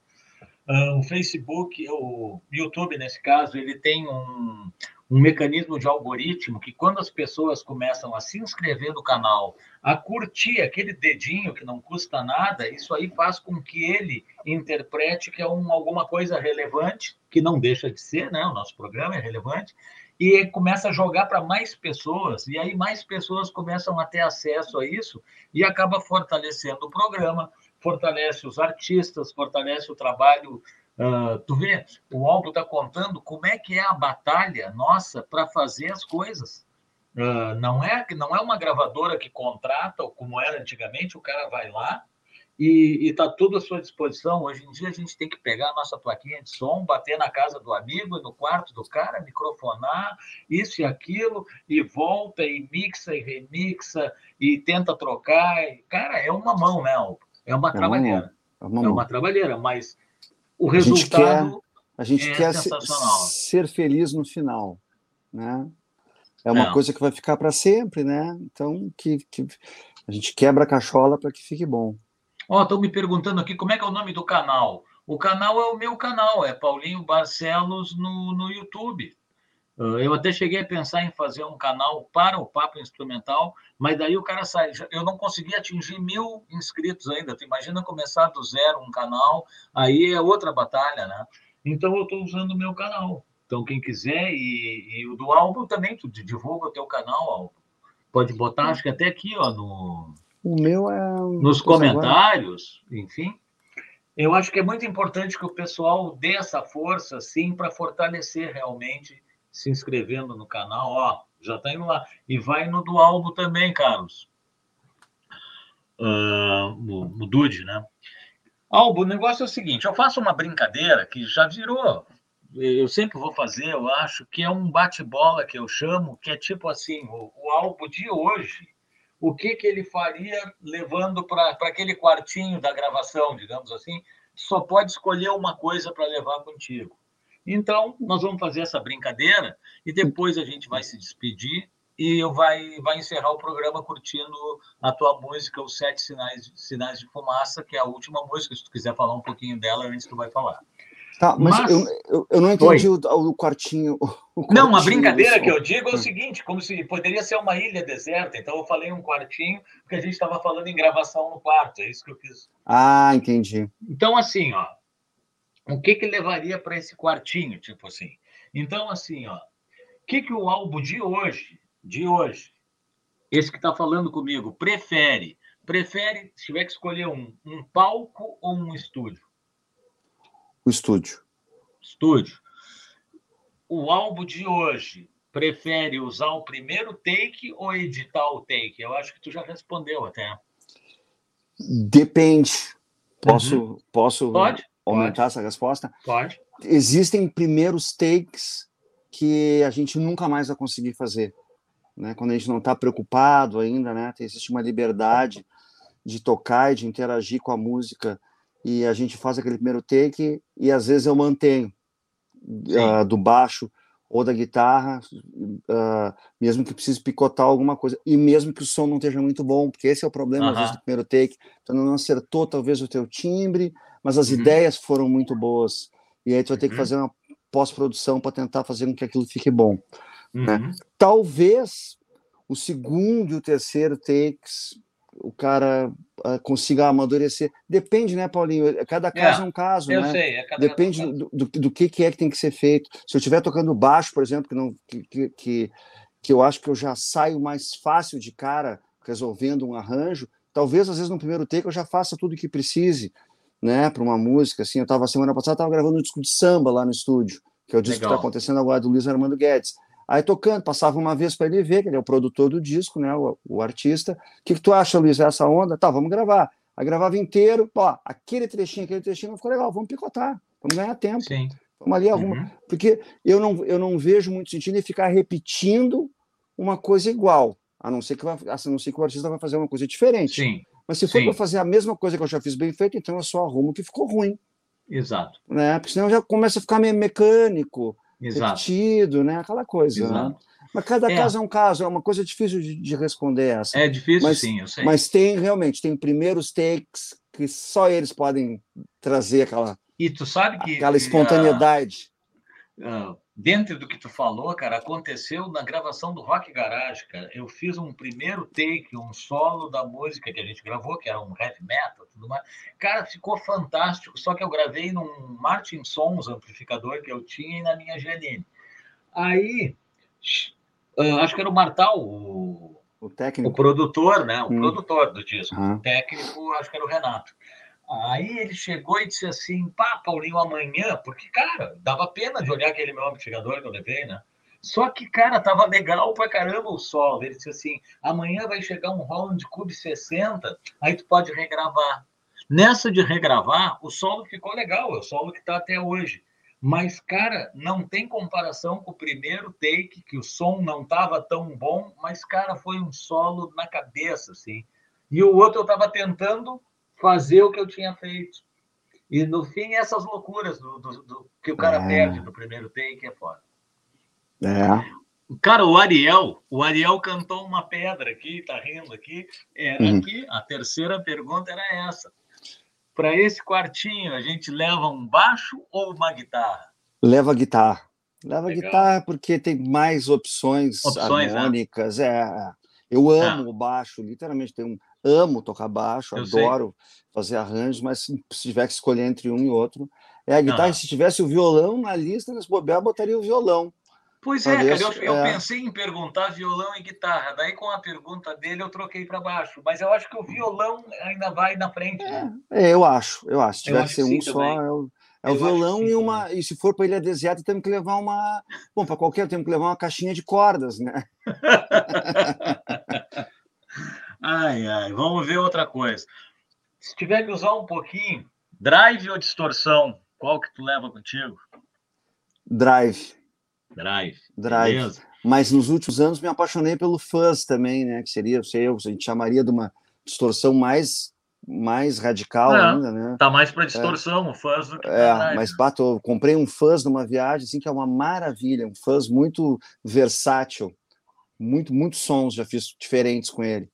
Uh, o Facebook, o YouTube, nesse caso, ele tem um, um mecanismo de algoritmo que, quando as pessoas começam a se inscrever no canal, a curtir aquele dedinho que não custa nada, isso aí faz com que ele interprete que é um, alguma coisa relevante, que não deixa de ser, né? O nosso programa é relevante, e começa a jogar para mais pessoas, e aí mais pessoas começam a ter acesso a isso e acaba fortalecendo o programa, fortalece os artistas, fortalece o trabalho. Uh, tu vê, o Albo está contando como é que é a batalha nossa para fazer as coisas. Uh, não é não é uma gravadora que contrata, como era antigamente, o cara vai lá e está tudo à sua disposição. Hoje em dia a gente tem que pegar a nossa plaquinha de som, bater na casa do amigo, no quarto do cara, microfonar, isso e aquilo, e volta, e mixa, e remixa, e tenta trocar. Cara, é uma mão, né? É uma é trabalheira. É uma, é uma trabalheira, mas o resultado a gente quer, a gente é quer ser feliz no final, né? É uma Não. coisa que vai ficar para sempre, né? Então que, que a gente quebra a cachola para que fique bom. Ó, oh, estão me perguntando aqui como é que é o nome do canal. O canal é o meu canal, é Paulinho Barcelos no, no YouTube. Ah, eu até cheguei a pensar em fazer um canal para o Papo Instrumental, mas daí o cara sai. Eu não consegui atingir mil inscritos ainda. Tu imagina começar do zero um canal, aí é outra batalha, né? Então eu estou usando o meu canal. Então, quem quiser, e, e o do álbum também, tu divulga o teu canal. Pode botar, acho que até aqui, ó, no. O meu é. Nos comentários, enfim. Eu acho que é muito importante que o pessoal dê essa força, sim, para fortalecer realmente se inscrevendo no canal, ó, já está indo lá. E vai no do álbum também, Carlos. Uh, Dude, né? Albo, o negócio é o seguinte: eu faço uma brincadeira que já virou. Eu sempre vou fazer, eu acho, que é um bate-bola que eu chamo, que é tipo assim: o, o álbum de hoje, o que, que ele faria levando para aquele quartinho da gravação, digamos assim, só pode escolher uma coisa para levar contigo. Então, nós vamos fazer essa brincadeira e depois a gente vai se despedir e eu vai, vai encerrar o programa curtindo a tua música, Os Sete Sinais, Sinais de Fumaça, que é a última música, se tu quiser falar um pouquinho dela antes tu vai falar. Tá, mas, mas... Eu, eu, eu, não entendi o, o, quartinho, o, quartinho. Não, a brincadeira que eu digo é o seguinte: como se poderia ser uma ilha deserta. Então eu falei um quartinho, porque a gente estava falando em gravação no quarto, é isso que eu quis. Ah, entendi. Então, assim, ó, o que que levaria para esse quartinho, tipo assim. Então, assim, ó, o que que o álbum de hoje, de hoje, esse que está falando comigo, prefere? Prefere, se tiver que escolher um, um palco ou um estúdio? O estúdio. Estúdio. O álbum de hoje prefere usar o primeiro take ou editar o take? Eu acho que tu já respondeu até. Depende. Posso, uhum. posso Pode? Aumentar Pode. essa resposta? Pode. Existem primeiros takes que a gente nunca mais vai conseguir fazer. Né? Quando a gente não está preocupado ainda, né? existe uma liberdade de tocar e de interagir com a música e a gente faz aquele primeiro take e às vezes eu mantenho uh, do baixo ou da guitarra, uh, mesmo que precise picotar alguma coisa, e mesmo que o som não esteja muito bom, porque esse é o problema, uh -huh. às vezes, do primeiro take, então não acertou talvez o teu timbre, mas as uhum. ideias foram muito boas. E aí tu vai ter que uhum. fazer uma pós-produção para tentar fazer com que aquilo fique bom. Né? Uhum. Né? Talvez o segundo e o terceiro takes o cara uh, consiga amadurecer. Depende, né, Paulinho? É, cada caso é, é um caso, eu né? Sei, é Depende caso. Do, do, do, que, que é que tem que ser feito. Se eu estiver tocando baixo, por exemplo, que, não, que, que, que eu acho que eu já saio mais fácil de cara resolvendo um arranjo, talvez às vezes no primeiro take eu já faça tudo o que precise né, para uma música. Assim, eu estava semana passada estava gravando um disco de samba lá no estúdio, que é o disco Legal. que está acontecendo agora do Luiz Armando Guedes. Aí tocando, passava uma vez para ele ver, que ele é o produtor do disco, né, o, o artista. O que, que tu acha, Luiz, essa onda? Tá, vamos gravar. Aí gravava inteiro, ó, aquele trechinho, aquele trechinho não ficou legal, vamos picotar, vamos ganhar tempo. Sim. Vamos ali arruma. Uhum. Porque eu não, eu não vejo muito sentido em ficar repetindo uma coisa igual, a não ser que, a não ser que o artista vai fazer uma coisa diferente. Sim. Mas se for para fazer a mesma coisa que eu já fiz bem feito, então eu só arrumo que ficou ruim. Exato. Né? Porque senão já começa a ficar meio mecânico, Exato. repetido, né? Aquela coisa. Né? Exato. Né? Mas cada é. caso é um caso, é uma coisa difícil de, de responder essa. É difícil, mas, sim, eu sei. Mas tem realmente, tem primeiros takes que só eles podem trazer aquela, E tu sabe que. Aquela espontaneidade. Uh, dentro do que tu falou, cara, aconteceu na gravação do Rock Garage, cara. Eu fiz um primeiro take, um solo da música que a gente gravou, que era um heavy metal, tudo mais. Cara, ficou fantástico. Só que eu gravei num Martin Sons amplificador que eu tinha e na minha GNM. Aí, uh, acho que era o Martal, o, o técnico, o produtor, né? O hum. produtor do disco. Uhum. O técnico, acho que era o Renato. Aí ele chegou e disse assim: pá, Paulinho, amanhã, porque, cara, dava pena de olhar aquele meu amplificador que eu levei, né? Só que, cara, tava legal pra caramba o solo. Ele disse assim: amanhã vai chegar um Holland Cube 60, aí tu pode regravar. Nessa de regravar, o solo ficou legal, é o solo que tá até hoje. Mas, cara, não tem comparação com o primeiro take, que o som não tava tão bom, mas, cara, foi um solo na cabeça, assim. E o outro eu tava tentando fazer o que eu tinha feito. E no fim, essas loucuras do, do, do que o cara é. perde no primeiro take é foda. É. Cara, o Ariel, o Ariel cantou uma pedra aqui, tá rindo aqui. Era uhum. aqui, a terceira pergunta era essa. Para esse quartinho, a gente leva um baixo ou uma guitarra? Leva guitarra. Leva Legal. guitarra porque tem mais opções, opções né? harmônicas. Né? É. Eu amo é. o baixo, literalmente tem um, amo tocar baixo, eu adoro sei. fazer arranjos, mas se tiver que escolher entre um e outro, é a guitarra. Se tivesse o violão na lista, nesse bobear, botaria o violão. Pois é, cara, eu, eu é... pensei em perguntar violão e guitarra. Daí, com a pergunta dele, eu troquei para baixo. Mas eu acho que o violão ainda vai na frente. Né? É, eu acho, eu acho. Se tiver que ser um só, é o, é o violão e uma. E se for para ilha deserta, temos que levar uma. Bom, para qualquer, temos que levar uma caixinha de cordas, né? <laughs> Ai, ai, vamos ver outra coisa. Se tiver que usar um pouquinho, drive ou distorção, qual que tu leva contigo? Drive. Drive. Drive. Beleza. Mas nos últimos anos me apaixonei pelo fuzz também, né? Que seria, sei eu, a gente chamaria de uma distorção mais mais radical é, ainda, né? Tá mais para distorção, é. o fuzz do que É, mas bato, comprei um fuzz numa viagem assim que é uma maravilha, um fuzz muito versátil, muito muitos sons já fiz diferentes com ele.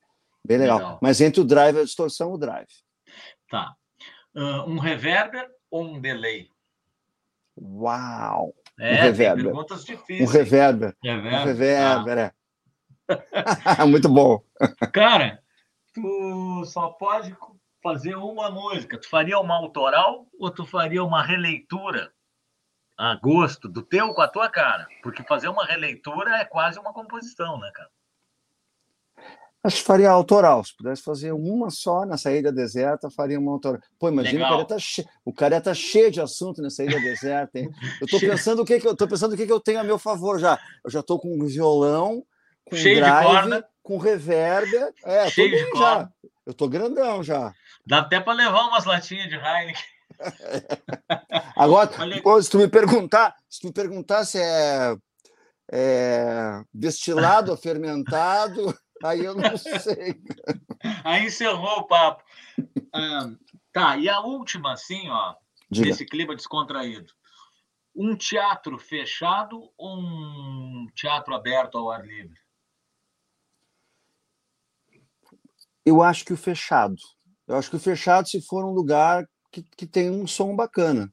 Bem legal. legal. Mas entre o drive e a distorção, o drive. Tá. Uh, um reverber ou um delay? Uau! É, um reverber. perguntas difíceis. Um reverber. reverber. Um reverber, ah. é. <laughs> Muito bom. Cara, tu só pode fazer uma música. Tu faria uma autoral ou tu faria uma releitura a gosto do teu com a tua cara? Porque fazer uma releitura é quase uma composição, né, cara? Acho que faria autoral. Se pudesse fazer uma só na saída deserta, faria uma autoral. Pô, imagina, o cara, tá che... o cara tá cheio de assunto nessa saída deserta, hein? Eu tô <laughs> pensando o que, que eu tô pensando o que, que eu tenho a meu favor já. Eu já tô com um violão, com cheio drive, com reverber. É, cheio de já. Eu tô grandão já. Dá até para levar umas latinhas de Heineken. <laughs> Agora, <laughs> se tu me perguntar, se tu me perguntar se é, é destilado ou fermentado, Aí eu não sei. <laughs> Aí encerrou o papo. Tá, e a última, assim, ó, Diga. nesse clima descontraído. Um teatro fechado ou um teatro aberto ao ar livre? Eu acho que o fechado. Eu acho que o fechado, se for um lugar que, que tem um som bacana.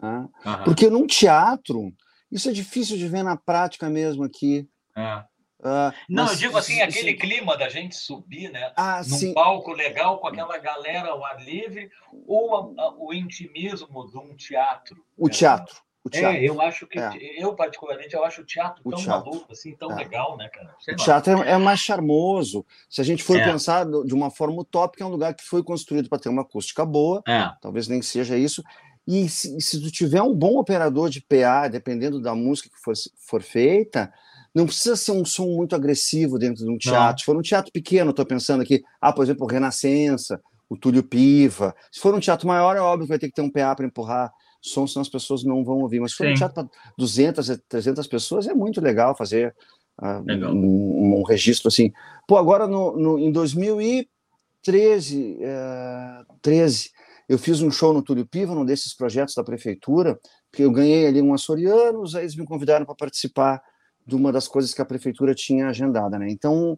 Né? Porque num teatro, isso é difícil de ver na prática mesmo aqui. É. Uh, não, mas, eu digo assim, aquele sim. clima da gente subir, né? Ah, num sim. palco legal com aquela galera ao ar livre, ou a, a, o intimismo de um teatro. O né? teatro. O teatro. É, eu acho que, é. eu particularmente, eu acho o teatro o tão teatro. maluco, assim, tão é. legal, né, cara? Sei o lá. teatro é, é, mais charmoso. Se a gente for é. pensar de uma forma utópica, é um lugar que foi construído para ter uma acústica boa, é. talvez nem seja isso. E se, se tu tiver um bom operador de PA, dependendo da música que for, for feita, não precisa ser um som muito agressivo dentro de um teatro. Não. Se for um teatro pequeno, estou pensando aqui, ah, por exemplo, o Renascença, o Túlio Piva. Se for um teatro maior, é óbvio que vai ter que ter um PA para empurrar som, senão as pessoas não vão ouvir. Mas se for Sim. um teatro para 200, 300 pessoas, é muito legal fazer uh, legal. Um, um, registro assim. Pô, agora no, no em 2013, uh, 13, eu fiz um show no Túlio Piva, num desses projetos da prefeitura, que eu ganhei ali um açorianos, aí eles me convidaram para participar de uma das coisas que a prefeitura tinha agendada, né? Então,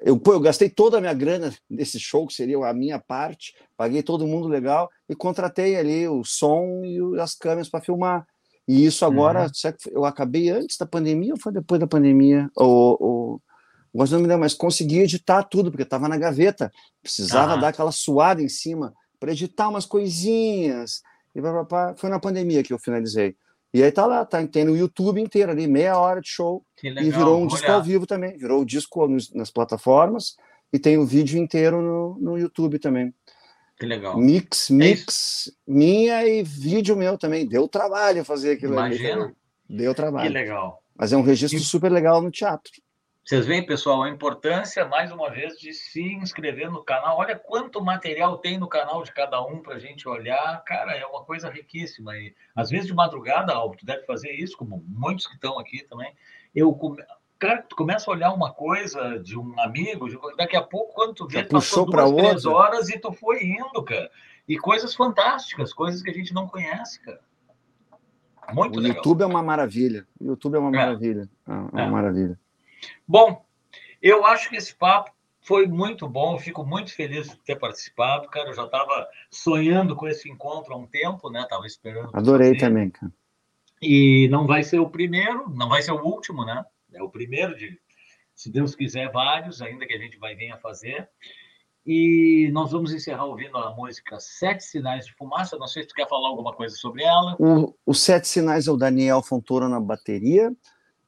Eu, pô, eu gastei toda a minha grana nesse show, que seria a minha parte, paguei todo mundo legal e contratei ali o som e as câmeras para filmar. E isso agora, uhum. eu acabei antes da pandemia ou foi depois da pandemia? Ou, ou, gosto não me lembro, mas consegui editar tudo, porque estava na gaveta. Precisava dar aquela suada em cima para editar umas coisinhas. E foi na pandemia que eu finalizei. E aí tá lá, tá, tem no YouTube inteiro ali, meia hora de show. Legal, e virou um disco olhar. ao vivo também. Virou o disco nas plataformas e tem o vídeo inteiro no, no YouTube também. Que legal. Mix, é mix, é minha e vídeo meu também. Deu trabalho fazer aquilo Imagina. ali. Deu trabalho. Que legal. Mas é um registro e... super legal no teatro. Vocês veem, pessoal, a importância, mais uma vez, de se inscrever no canal. Olha quanto material tem no canal de cada um para a gente olhar. Cara, é uma coisa riquíssima. E às vezes de madrugada, Alvo, tu deve fazer isso, como muitos que estão aqui também. Eu come... Cara, tu começa a olhar uma coisa de um amigo, de... daqui a pouco, quando tu vê, Já passou duas, três horas e tu foi indo, cara. E coisas fantásticas, coisas que a gente não conhece, cara. Muito o legal. YouTube é uma maravilha. O YouTube é uma é. maravilha. É uma é. maravilha. Bom, eu acho que esse papo foi muito bom, fico muito feliz de ter participado, cara. Eu já estava sonhando com esse encontro há um tempo, né? Tava esperando. Adorei fazer. também, cara. E não vai ser o primeiro, não vai ser o último, né? É o primeiro de, se Deus quiser, vários, ainda que a gente vai vir a fazer. E nós vamos encerrar ouvindo a música Sete Sinais de Fumaça. Não sei se tu quer falar alguma coisa sobre ela. O, o Sete Sinais é o Daniel Fontoura na bateria,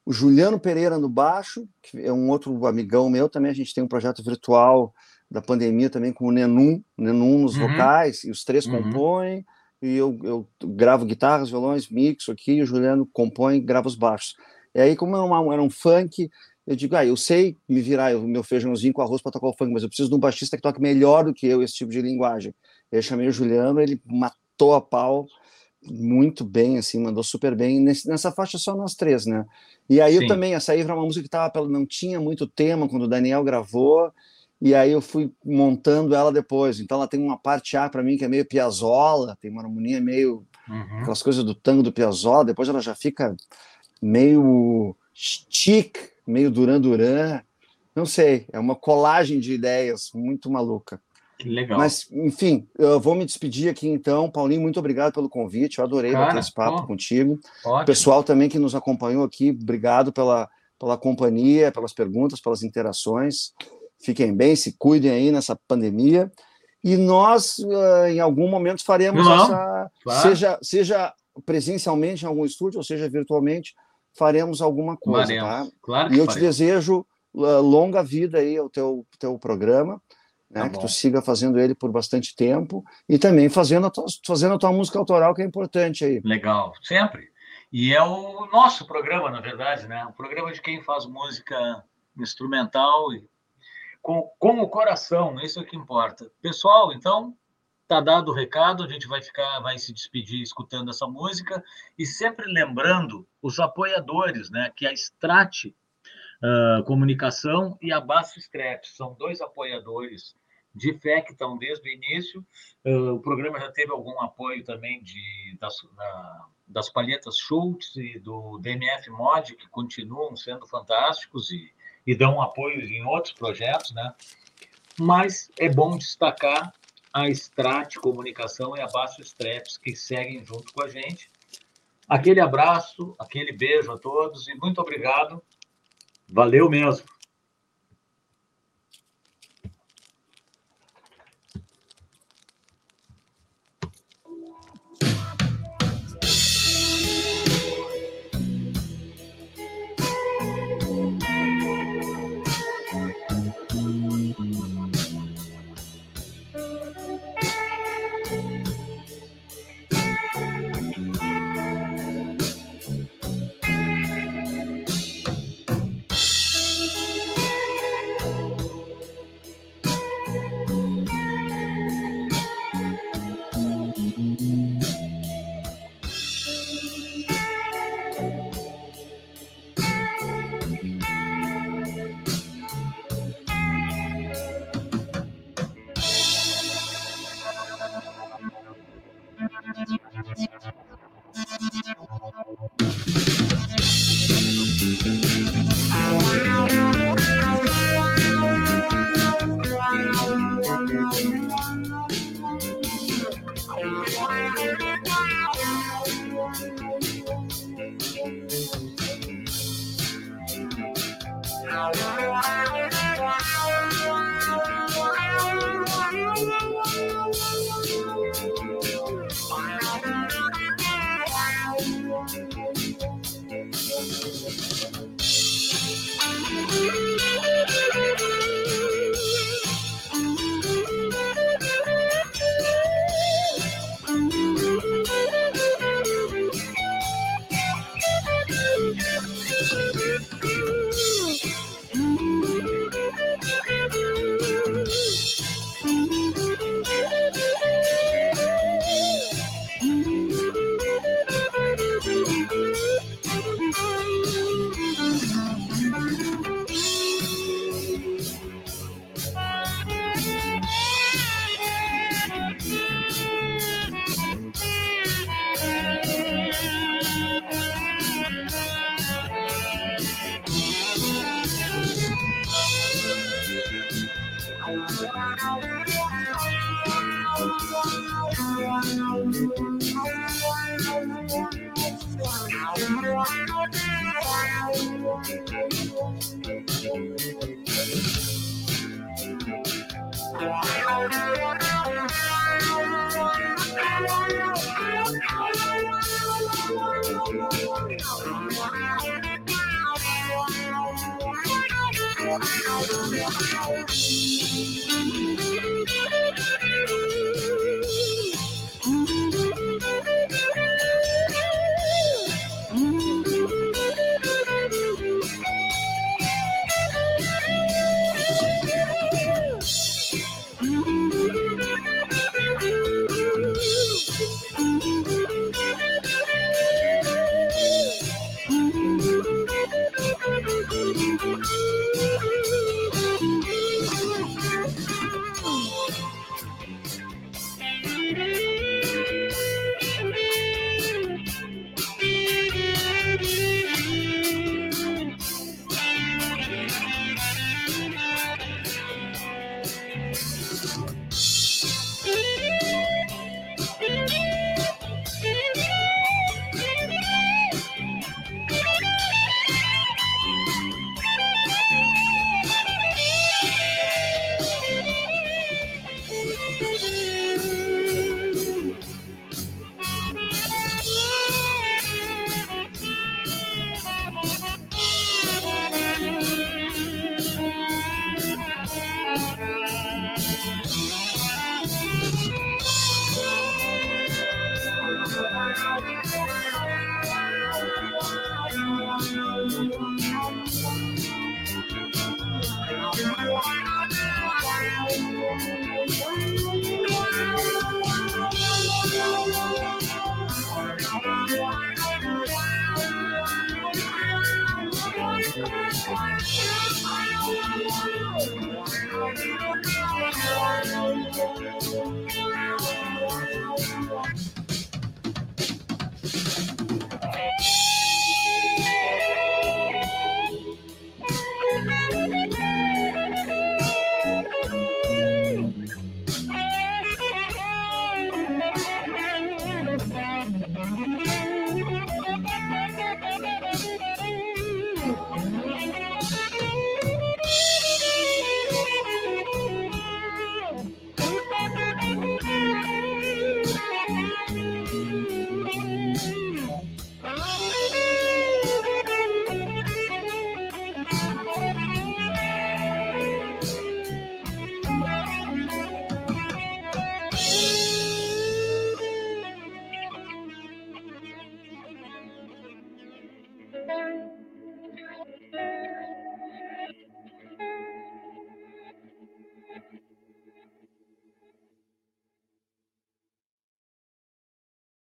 o Juliano Pereira no baixo, que é um outro amigão meu também. A gente tem um projeto virtual da pandemia também com o Nenum, Nenum nos uhum. vocais, e os três uhum. compõem. E eu, eu gravo guitarras, violões, mixo aqui, e o Juliano compõe, grava os baixos. E aí, como era, uma, era um funk, eu digo, ah, eu sei me virar o meu feijãozinho com arroz para tocar o funk, mas eu preciso de um baixista que toque melhor do que eu esse tipo de linguagem. Eu chamei o Juliano, ele matou a pau muito bem, assim, mandou super bem. Nesse, nessa faixa só nós três, né? E aí Sim. eu também, essa aí era uma música que tava, não tinha muito tema quando o Daniel gravou, e aí eu fui montando ela depois. Então ela tem uma parte A para mim que é meio Piazzolla, tem uma harmonia meio uhum. aquelas coisas do tango do Piazzolla, depois ela já fica meio chic, meio Duran Duran. Não sei, é uma colagem de ideias muito maluca. Que legal. Mas, enfim, eu vou me despedir aqui então. Paulinho, muito obrigado pelo convite. Eu adorei Cara, bater esse papo ó, contigo. Ótimo. Pessoal também que nos acompanhou aqui, obrigado pela, pela companhia, pelas perguntas, pelas interações. Fiquem bem, se cuidem aí nessa pandemia. E nós, uh, em algum momento, faremos Não, essa. Claro. Seja, seja presencialmente em algum estúdio, ou seja virtualmente, faremos alguma coisa. Tá? Claro e eu faremos. te desejo uh, longa vida aí ao teu, teu programa né? Tá que tu siga fazendo ele por bastante tempo e também fazendo a, tua, fazendo a tua música autoral, que é importante aí. Legal, sempre. E é o nosso programa, na verdade, né? O programa de quem faz música instrumental e com, com o coração, isso é o que importa. Pessoal, então, tá dado o recado, a gente vai ficar, vai se despedir escutando essa música e sempre lembrando os apoiadores, né? Que é a Strate uh, Comunicação e a Basso Strep. São dois apoiadores de fé que estão desde o início. Uh, o programa já teve algum apoio também de, das, da, das palhetas Schultz e do DMF Mod, que continuam sendo fantásticos e, e dão apoio em outros projetos, né? Mas é bom destacar a Strat Comunicação e a Basso Streps, que seguem junto com a gente. Aquele abraço, aquele beijo a todos e muito obrigado Valeu mesmo.